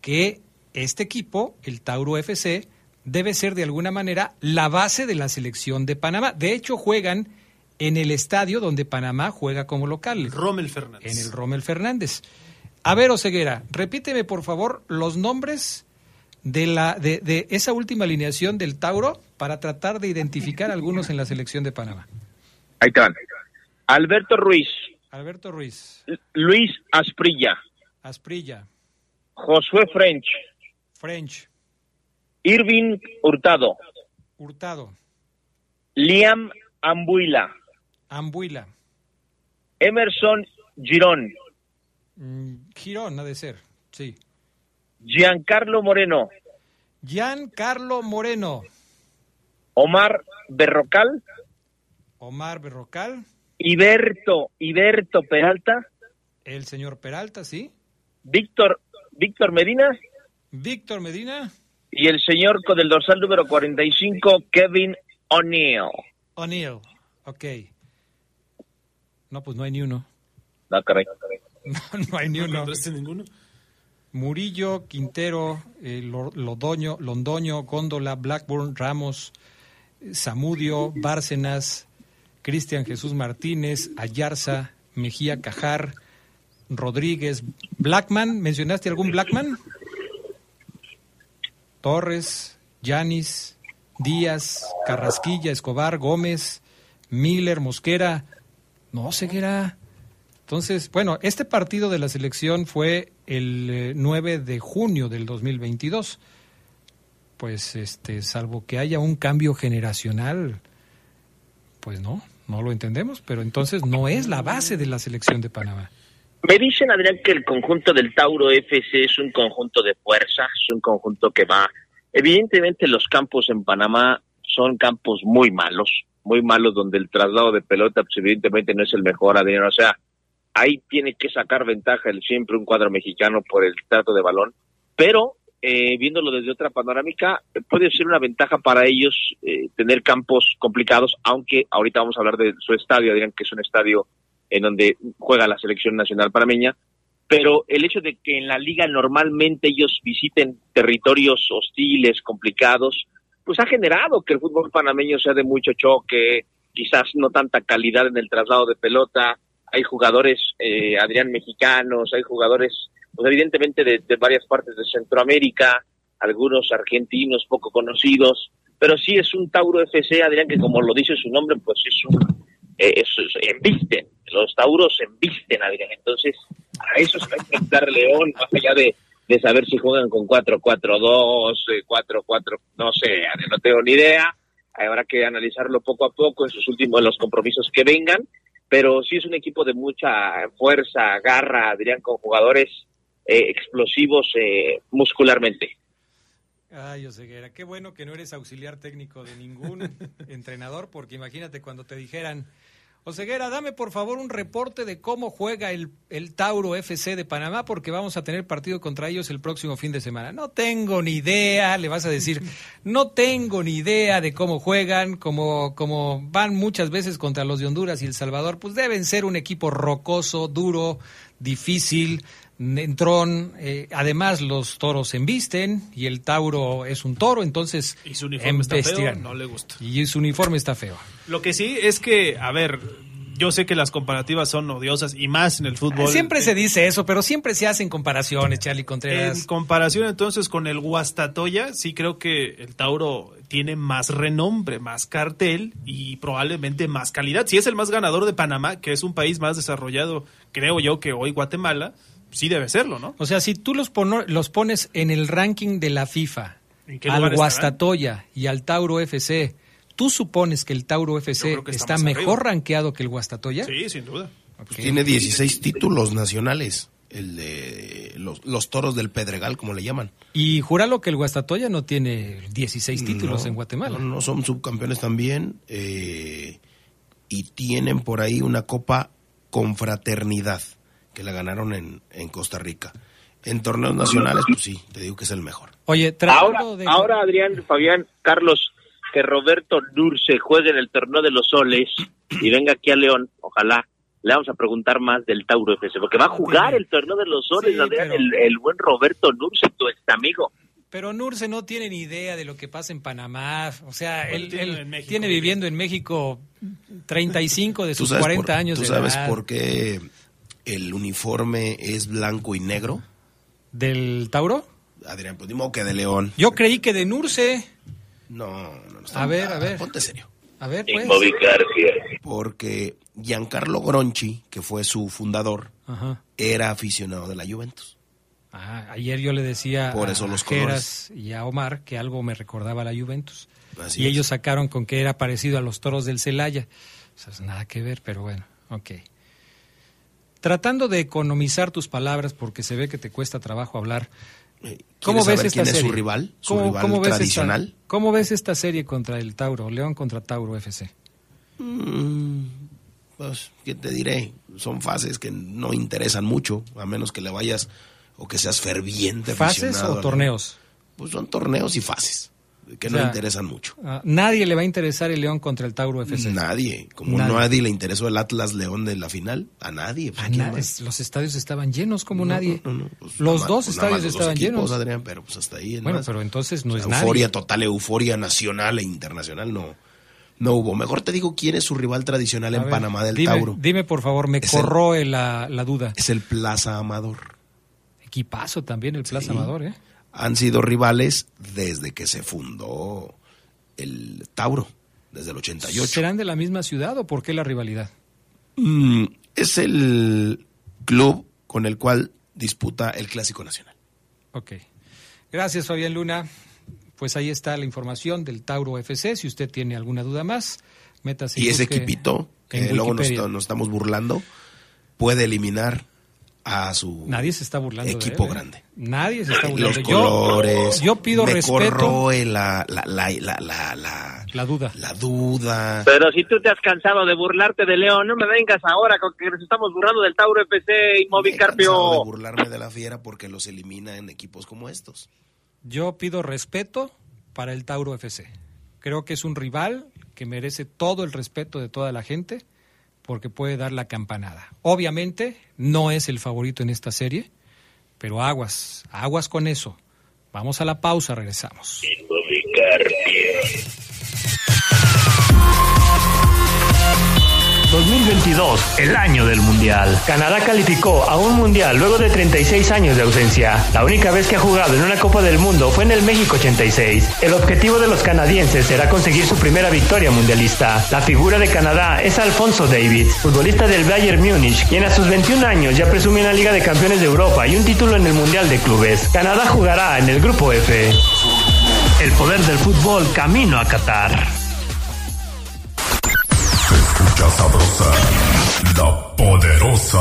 que este equipo, el Tauro FC, debe ser de alguna manera la base de la selección de Panamá. De hecho, juegan en el estadio donde Panamá juega como local. Rommel Fernández. En el Rommel Fernández. A ver, Oseguera, repíteme por favor los nombres de, la, de, de esa última alineación del Tauro para tratar de identificar algunos en la selección de Panamá. Ahí están. Alberto Ruiz. Alberto Ruiz. Luis Asprilla. Asprilla. Josué French. French. Irving Hurtado. Hurtado. Liam Ambuila. Ambuila. Emerson Girón. Mm, Girón, ha de ser, sí. Giancarlo Moreno. Giancarlo Moreno. Omar Berrocal. Omar Berrocal. Iberto, Iberto Peralta. El señor Peralta, sí. Víctor, Víctor Medina. Víctor Medina. Y el señor con el dorsal número 45, Kevin O'Neill. O'Neill, ok. No, pues no hay ni uno. No, caray. No, no hay ni uno. ninguno? Murillo, Quintero, eh, Lodoño, Londoño, Góndola, Blackburn, Ramos, Zamudio, Bárcenas, Cristian Jesús Martínez, Ayarza, Mejía Cajar, Rodríguez, Blackman, ¿mencionaste algún Blackman? Torres, Yanis, Díaz, Carrasquilla, Escobar, Gómez, Miller, Mosquera, no, Ceguera. Entonces, bueno, este partido de la selección fue el 9 de junio del 2022. Pues, este, salvo que haya un cambio generacional, pues no, no lo entendemos, pero entonces no es la base de la selección de Panamá. Me dicen, Adrián, que el conjunto del Tauro FC es un conjunto de fuerza, es un conjunto que va. Evidentemente, los campos en Panamá son campos muy malos, muy malos, donde el traslado de pelota, pues, evidentemente, no es el mejor, Adrián. O sea, ahí tiene que sacar ventaja el siempre un cuadro mexicano por el trato de balón, pero eh, viéndolo desde otra panorámica, puede ser una ventaja para ellos eh, tener campos complicados, aunque ahorita vamos a hablar de su estadio, Adrián, que es un estadio en donde juega la selección nacional panameña, pero el hecho de que en la liga normalmente ellos visiten territorios hostiles, complicados, pues ha generado que el fútbol panameño sea de mucho choque, quizás no tanta calidad en el traslado de pelota, hay jugadores, eh, Adrián, mexicanos, hay jugadores, pues evidentemente de, varias partes de Centroamérica, algunos argentinos poco conocidos, pero sí es un Tauro FC, Adrián, que como lo dice su nombre, pues es un eh, los tauros embisten, Adrián. Entonces, a eso se va a enfrentar León, más allá de, de saber si juegan con 4-4-2, eh, 4-4, no sé, no tengo ni idea. Habrá que analizarlo poco a poco en sus últimos en los compromisos que vengan, pero sí es un equipo de mucha fuerza, garra, Adrián, con jugadores eh, explosivos eh, muscularmente. Ay, Oseguera, qué bueno que no eres auxiliar técnico de ningún entrenador, porque imagínate cuando te dijeran, Oseguera, dame por favor un reporte de cómo juega el, el Tauro FC de Panamá, porque vamos a tener partido contra ellos el próximo fin de semana. No tengo ni idea, le vas a decir, no tengo ni idea de cómo juegan, como, como van muchas veces contra los de Honduras y El Salvador, pues deben ser un equipo rocoso, duro, difícil, entrón. eh, además, los toros se embisten y el Tauro es un toro, entonces Y su uniforme está feo, no le gusta. Y su uniforme está feo. Lo que sí es que, a ver, yo sé que las comparativas son odiosas y más en el fútbol. Siempre se dice eso, pero siempre se hacen comparaciones, Charlie En Contreras. comparación entonces con el Guastatoya, sí creo que el Tauro tiene más renombre, más cartel y probablemente más calidad. Si es el más ganador de Panamá, que es un país más desarrollado, creo yo que hoy Guatemala, sí debe serlo, ¿no? O sea, si tú los, los pones en el ranking de la FIFA, ¿En qué al estarán? Guastatoya y al Tauro FC, ¿tú supones que el Tauro FC está mejor arriba. rankeado que el Guastatoya? Sí, sin duda. Pues tiene 16 títulos nacionales, el de los, los toros del Pedregal, como le llaman. Y júralo que el Guastatoya no tiene 16 títulos No, en Guatemala. No, no, son subcampeones también. eh, y tienen por ahí una copa confraternidad que la ganaron en, en Costa Rica. En torneos nacionales, pues sí, te digo que es el mejor. Oye, ahora, ahora Adrián, Fabián, Carlos, que Roberto Nurse juegue en el torneo de los soles y venga aquí a León, ojalá. Le vamos a preguntar más del Tauro FC, porque va a jugar el torneo de los soles, Adrián, el, buen Roberto Nurse, tu este amigo. Pero Nurse no tiene ni idea de lo que pasa en Panamá. O sea, él, tiene viviendo en México 35 de sus 40 años. ¿Tú sabes por qué el uniforme es blanco y negro? ¿Del Tauro? Adrián, pues que de León. Yo creí que de Nurse. No, no, no. a ver, a ver. Ponte serio. A ver, pues. Porque Giancarlo Gronchi, que fue su fundador, era aficionado de la Juventus. Ah, ayer yo le decía Por eso a los Geras y a Omar que algo me recordaba a la Juventus. y ellos sacaron con que era parecido a los toros del Celaya. O sea, nada que ver, pero bueno, ok. Tratando de economizar tus palabras porque se ve que te cuesta trabajo hablar. Eh, ¿Cómo ves esta serie? es su rival? ¿Su rival tradicional? ¿Cómo ves esta serie contra el Tauro, León contra Tauro FC? Mm, pues, ¿qué te diré? Son fases que no interesan mucho, a menos que le vayas o que seas ferviente. ¿Fases o torneos? Pues son torneos y fases que no interesan mucho. nadie le va a interesar el León contra el Tauro FC. Nadie, como nadie. nadie le interesó el Atlas León de la final, a nadie. Pues, los estadios estaban llenos como nadie. Pues, los dos pues estadios estaban llenos. Adrián, pero pues hasta ahí. Bueno, pero entonces no es Euforia total, euforia nacional e internacional no. No hubo. Mejor te digo quién es su rival tradicional en Panamá del Tauro. Dime, por favor, me corroe la, la, duda. Es el Plaza Amador. Equipazo también el Plaza Amador, ¿eh? Han sido rivales desde que se fundó el Tauro, desde el 88. ¿Serán de la misma ciudad o por qué la rivalidad? Mm, es el club con el cual disputa el Clásico Nacional. Ok. Gracias, Fabián Luna. Pues ahí está la información del Tauro FC. Si usted tiene alguna duda más, métase. Y ese equipito, que luego nos, nos estamos burlando, puede eliminar a su nadie se está burlando equipo de ¿eh? grande. Nadie se está burlando. Los colores. Yo, pido respeto. La, la, la, la, la, duda. La duda. Pero si tú te has cansado de burlarte de León, no me vengas ahora con que nos estamos burlando del Tauro FC y Movicarpio. Me de burlarme de la fiera porque los elimina en equipos como estos. Yo pido respeto para el Tauro FC. Creo que es un rival que merece todo el respeto de toda la gente porque puede dar la campanada. Obviamente no es el favorito en esta serie, pero aguas, aguas con eso. Vamos a la pausa, regresamos. 2022, el año del Mundial. Canadá calificó a un Mundial luego de 36 años de ausencia. La única vez que ha jugado en una Copa del Mundo fue en el México 86. El objetivo de los canadienses será conseguir su primera victoria mundialista. La figura de Canadá es Alfonso David, futbolista del Bayern Múnich, quien a sus 21 años ya presume una Liga de Campeones de Europa y un título en el Mundial de Clubes. Canadá jugará en el Grupo F. El poder del fútbol camino a Qatar sabrosa, la poderosa.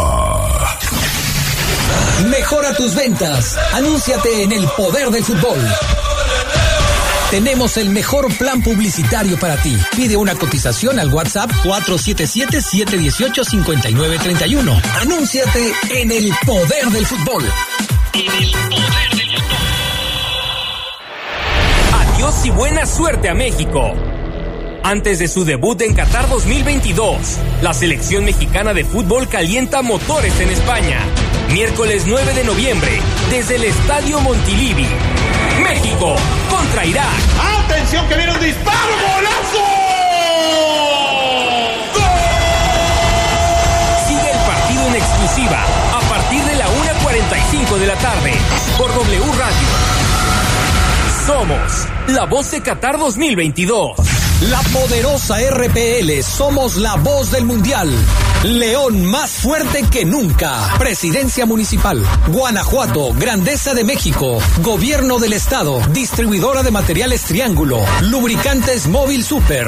Mejora tus ventas. Anúnciate en el poder del fútbol. Tenemos el mejor plan publicitario para ti. Pide una cotización al WhatsApp 477-718-5931. Anúnciate en el poder del fútbol. En el poder del fútbol. Adiós y buena suerte a México. Antes de su debut en Qatar 2022, la selección mexicana de fútbol calienta motores en España. Miércoles 9 de noviembre, desde el Estadio Montilivi. México contra Irak. ¡Atención que viene un disparo! ¡Golazo! Sigue el partido en exclusiva a partir de la 1.45 de la tarde por W Radio. Somos la voz de Qatar 2022. La poderosa RPL, somos la voz del Mundial. León más fuerte que nunca. Presidencia Municipal. Guanajuato, Grandeza de México. Gobierno del Estado. Distribuidora de materiales Triángulo. Lubricantes Móvil Super.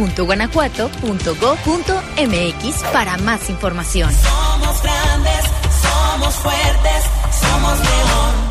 contigosí.guanajuato.go.mx para más información. Somos grandes, somos fuertes, somos León.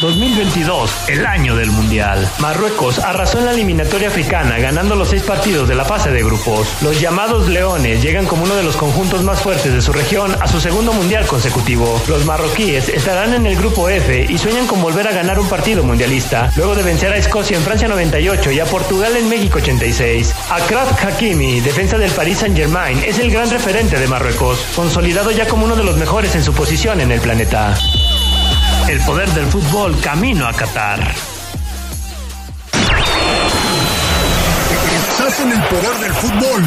2022, el año del Mundial. Marruecos arrasó en la eliminatoria africana ganando los seis partidos de la fase de grupos. Los llamados Leones llegan como uno de los conjuntos más fuertes de su región a su segundo Mundial consecutivo. Los marroquíes estarán en el grupo F y sueñan con volver a ganar un partido mundialista, luego de vencer a Escocia en Francia 98 y a Portugal en México 86. Akraf Hakimi, defensa del Paris Saint-Germain, es el gran referente de Marruecos, consolidado ya como uno de los mejores en su posición en el planeta. El poder del fútbol camino a Qatar. Estás en el poder del fútbol.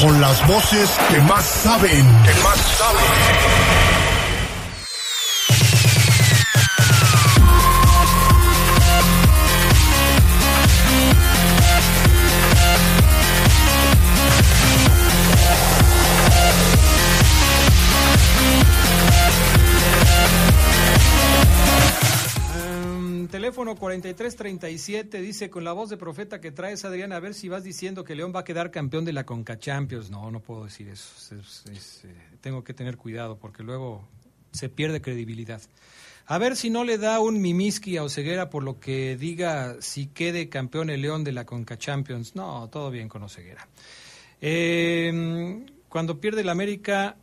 Con las voces que más saben. Que más saben. Teléfono 4337 dice con la voz de profeta que traes Adrián a ver si vas diciendo que León va a quedar campeón de la Conca Champions. No, no puedo decir eso. Es- es, eh, tengo que tener cuidado porque luego se pierde credibilidad. A ver si no le da un mimiski a Oseguera por lo que diga si quede campeón el León de la Conca Champions. No, todo bien con Oseguera. Em, cuando pierde el América,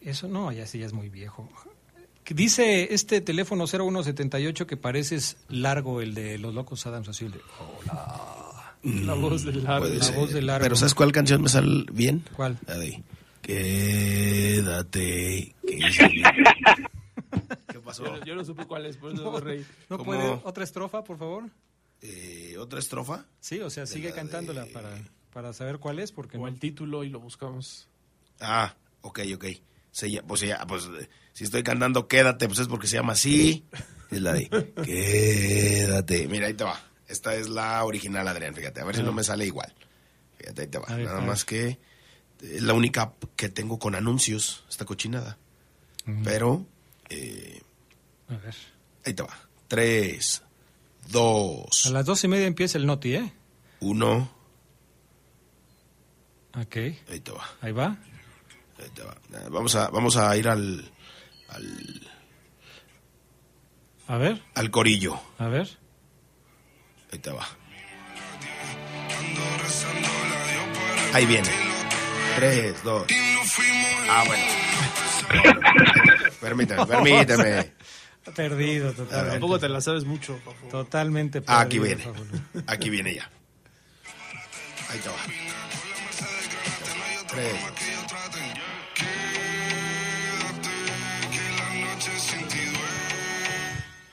eso no, ya ya es muy viejo. Dice este teléfono 0178 que pareces largo el de los locos Adams así el de hola. La voz de largo, la voz de largo. Pero ¿sabes cuál canción me sale bien? ¿Cuál? La de Quédate. ¿Qué pasó? Yo, yo no supe cuál es, por eso No, reí. ¿No ¿Cómo? puede otra estrofa, por favor? Eh, ¿Otra estrofa? Sí, o sea, sigue cantándola para, para saber cuál es porque O no. el título y lo buscamos. Ah, ok, ok. Se pues, ya, pues eh, si estoy cantando Quédate, pues es porque se llama así. Es la de Quédate. Mira, ahí te va. Esta es la original, Adrián, fíjate. A ver si no me sale igual. Fíjate, ahí te va. Nada más que es la única que tengo con anuncios, esta cochinada. Pero, eh, A ver. ahí te va. Tres, dos, A las dos y media empieza el noti, ¿eh? uno. Ok. Ahí te va. Ahí va. Ahí te va. Eh, Vamos a, vamos a ir al, al, A ver, al corillo. a ver. Ahí te va. Ahí viene. Tres, dos. Ah, bueno. permíteme, permíteme. Perdido totalmente. Tampoco te la sabes mucho, Fafo. Totalmente perdido. Ah, aquí viene. Aquí viene ya. Ahí te va. Tres.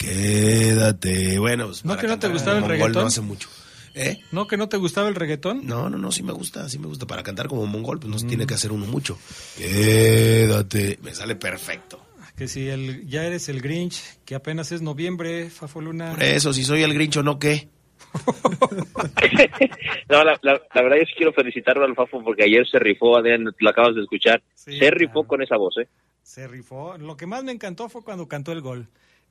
Quédate. Bueno, pues, ¿No para que no te gustaba el reggaetón? No hace mucho. ¿Eh? ¿No que no te gustaba el reggaetón? No, no, no, sí me gusta, sí me gusta. Para cantar como mongol, pues no se tiene que hacer uno mucho. Quédate. Me sale perfecto. Que si el, ya eres el Grinch, que apenas es noviembre, Fafoluna. Por eso, si soy el grincho, ¿no qué? No, la, la, la verdad yo sí quiero felicitarlo al Fafo porque ayer se rifó, Adrián, lo acabas de escuchar. Sí, se rifó con esa voz, ¿eh? Se rifó. Lo que más me encantó fue cuando cantó el gol.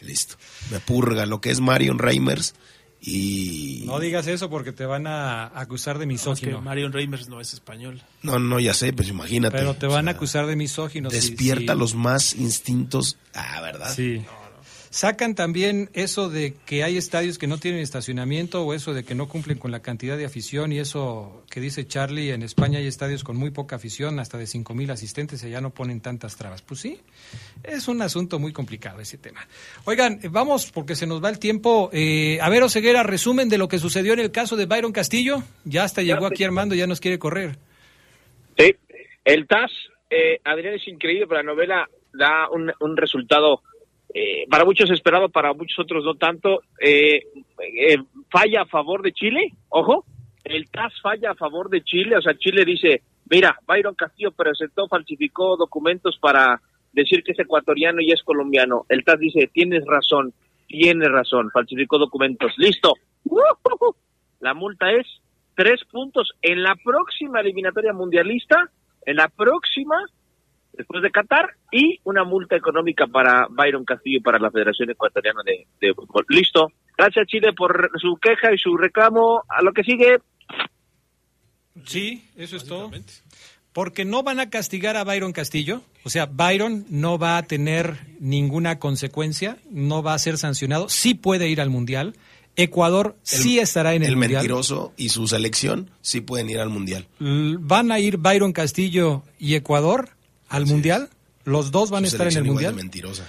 listo. Me purga lo que es Marion Reimers y... No digas eso porque te van a acusar de misógino. Marion Reimers no es español. No, no, ya sé, pues imagínate. Pero te van a acusar de misógino. Despierta los más instintos. Ah, ¿verdad? Sí. Sacan también eso de que hay estadios que no tienen estacionamiento o eso de que no cumplen con la cantidad de afición y eso que dice Charlie, en España hay estadios con muy poca afición, hasta de cinco mil asistentes y allá no ponen tantas trabas. Pues sí, es un asunto muy complicado ese tema. Oigan, vamos porque se nos va el tiempo. Eh, a ver, Oseguera, resumen de lo que sucedió en el caso de Byron Castillo. Ya hasta llegó aquí Armando, ya nos quiere correr. Sí, el TAS, eh, Adrián, es increíble, pero la novela da un, un resultado eh, para muchos esperado, para muchos otros no tanto. Eh, eh, falla a favor de Chile, ojo, el TAS falla a favor de Chile, o sea, Chile dice, mira, Byron Castillo presentó, falsificó documentos para decir que es ecuatoriano y es colombiano. El TAS dice, tienes razón, tienes razón, falsificó documentos, listo. La multa es tres puntos en la próxima eliminatoria mundialista, en la próxima después de Qatar y una multa económica para Byron Castillo y para la Federación Ecuatoriana de, Fútbol. Listo. Gracias Chile por su queja y su reclamo. A lo que sigue. Sí, eso es todo. Porque no van a castigar a Byron Castillo. O sea, Byron no va a tener ninguna consecuencia, no va a ser sancionado. Sí puede ir al Mundial. Ecuador sí estará en el, el Mundial. El mentiroso y su selección sí pueden ir al Mundial. ¿Van a ir Byron Castillo y Ecuador? Al Mundial. Los dos van a estar en el Mundial. mentirosa.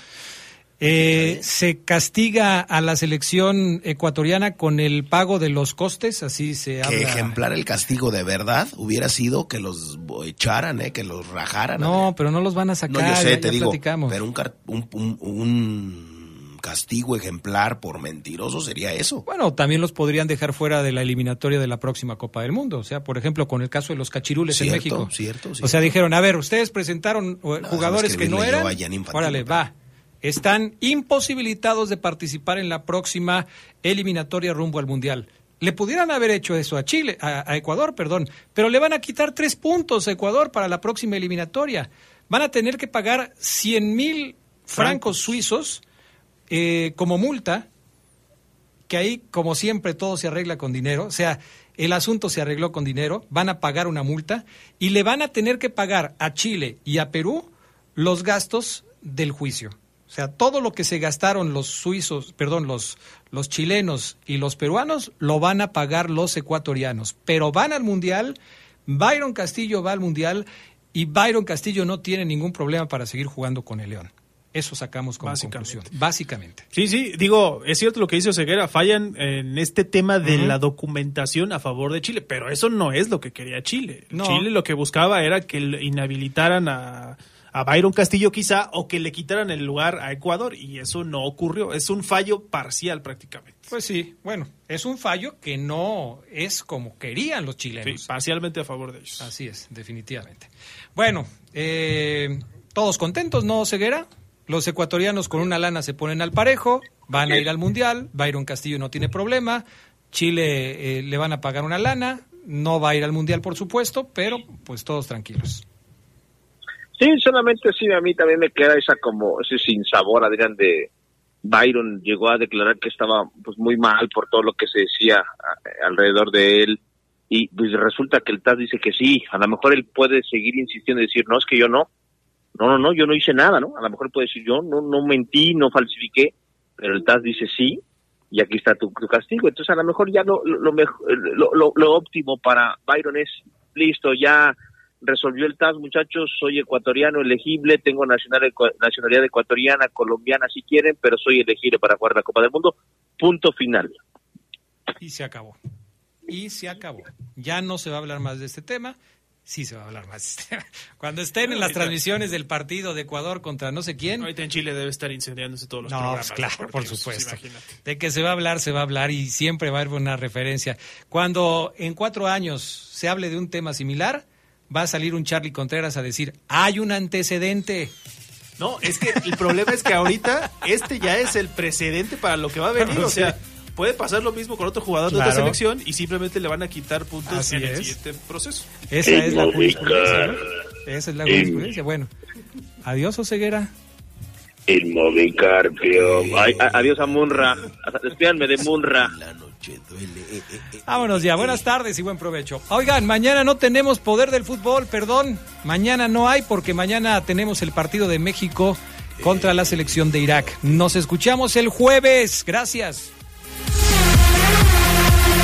Eh, se castiga a la selección ecuatoriana con el pago de los costes, así se habla. Que ejemplar el castigo de verdad hubiera sido que los echaran, eh, que los rajaran. No, pero no los van a sacar. No, yo sé, ya, te ya digo, platicamos. pero un, car- un, un- un castigo ejemplar por mentiroso sería eso. Bueno, también los podrían dejar fuera de la eliminatoria de la próxima Copa del Mundo. O sea, por ejemplo, con el caso de los cachirules Cierto, en México. cierto, O cierto. sea, dijeron, a ver, ustedes presentaron eh, jugadores que no eran. Órale, va. Están imposibilitados de participar en la próxima eliminatoria rumbo al Mundial. Le pudieran haber hecho eso a Chile, a, a Ecuador, perdón, pero le van a quitar tres puntos a Ecuador para la próxima eliminatoria. Van a tener que pagar 100 mil francos suizos eh, como multa, que ahí, como siempre, todo se arregla con dinero. O sea, el asunto se arregló con dinero, van a pagar una multa y le van a tener que pagar a Chile y a Perú los gastos del juicio. O sea, todo lo que se gastaron los suizos, perdón, los, los chilenos y los peruanos, lo van a pagar los ecuatorianos. Pero van al Mundial, Byron Castillo va al Mundial y Byron Castillo no tiene ningún problema para seguir jugando con el León. Eso sacamos como Básicamente. conclusión. Básicamente. Sí, sí, digo, es cierto lo que dice Oseguera, fallan en este tema de la documentación a favor de Chile, pero eso no es lo que quería Chile. No. Chile lo que buscaba era que inhabilitaran a, a Byron Castillo quizá o que le quitaran el lugar a Ecuador y eso no ocurrió, es un fallo parcial prácticamente. Pues sí, bueno, es un fallo que no es como querían los chilenos. Sí, parcialmente a favor de ellos. Así es, definitivamente. Bueno, eh, todos contentos, ¿no, Ceguera? Los ecuatorianos con una lana se ponen al parejo, van a ir al Mundial, Byron Castillo no tiene problema, Chile eh, le van a pagar una lana, no va a ir al Mundial, por supuesto, pero pues todos tranquilos. Sí, solamente sí, a mí también me queda esa como ese sin sabor, Adrián, de Byron llegó a declarar que estaba pues muy mal por todo lo que se decía a- alrededor de él y pues resulta que el TAS dice que sí, a lo mejor él puede seguir insistiendo y decir, no, es que yo no, no, no, no, yo no hice nada, ¿no? A lo mejor puede decir, yo no, no mentí, no falsifiqué, pero el TAS dice sí y aquí está tu, castigo. Entonces a lo mejor ya lo, lo, lo, lo, óptimo para Byron es, listo, ya resolvió el TAS, muchachos, soy ecuatoriano elegible, tengo nacional, nacionalidad ecuatoriana, colombiana si quieren, pero soy elegible para jugar la Copa del Mundo. Punto final. Y se acabó. Y se acabó. Ya no se va a hablar más de este tema. Sí se va a hablar más. Cuando estén en las transmisiones del partido de Ecuador contra no sé quién. Ahorita en Chile debe estar incendiándose todos los No, programas. pues claro, por deportivos, supuesto. imagínate. De que se va a hablar, se va a hablar y siempre va a haber una referencia. Cuando en cuatro años se hable de un tema similar, va a salir un Charlie Contreras a decir, hay un antecedente. No, es que el problema es que ahorita este ya es el precedente para lo que va a venir. O sea, sí. Puede pasar lo mismo con otro jugador de otra selección y simplemente le van a quitar puntos Así en el es. siguiente proceso. Esa es la jurisprudencia. ¿no? Esa es la jurisprudencia. Bueno, adiós, Oseguera. El Movicarpio. Ay, adiós a Munra. Despídanme de Munra. Vámonos ya, buenas tardes y buen provecho. Oigan, mañana no tenemos poder del fútbol, perdón. Mañana no hay porque mañana tenemos el partido de México contra la selección de Irak. Nos escuchamos el jueves. Gracias.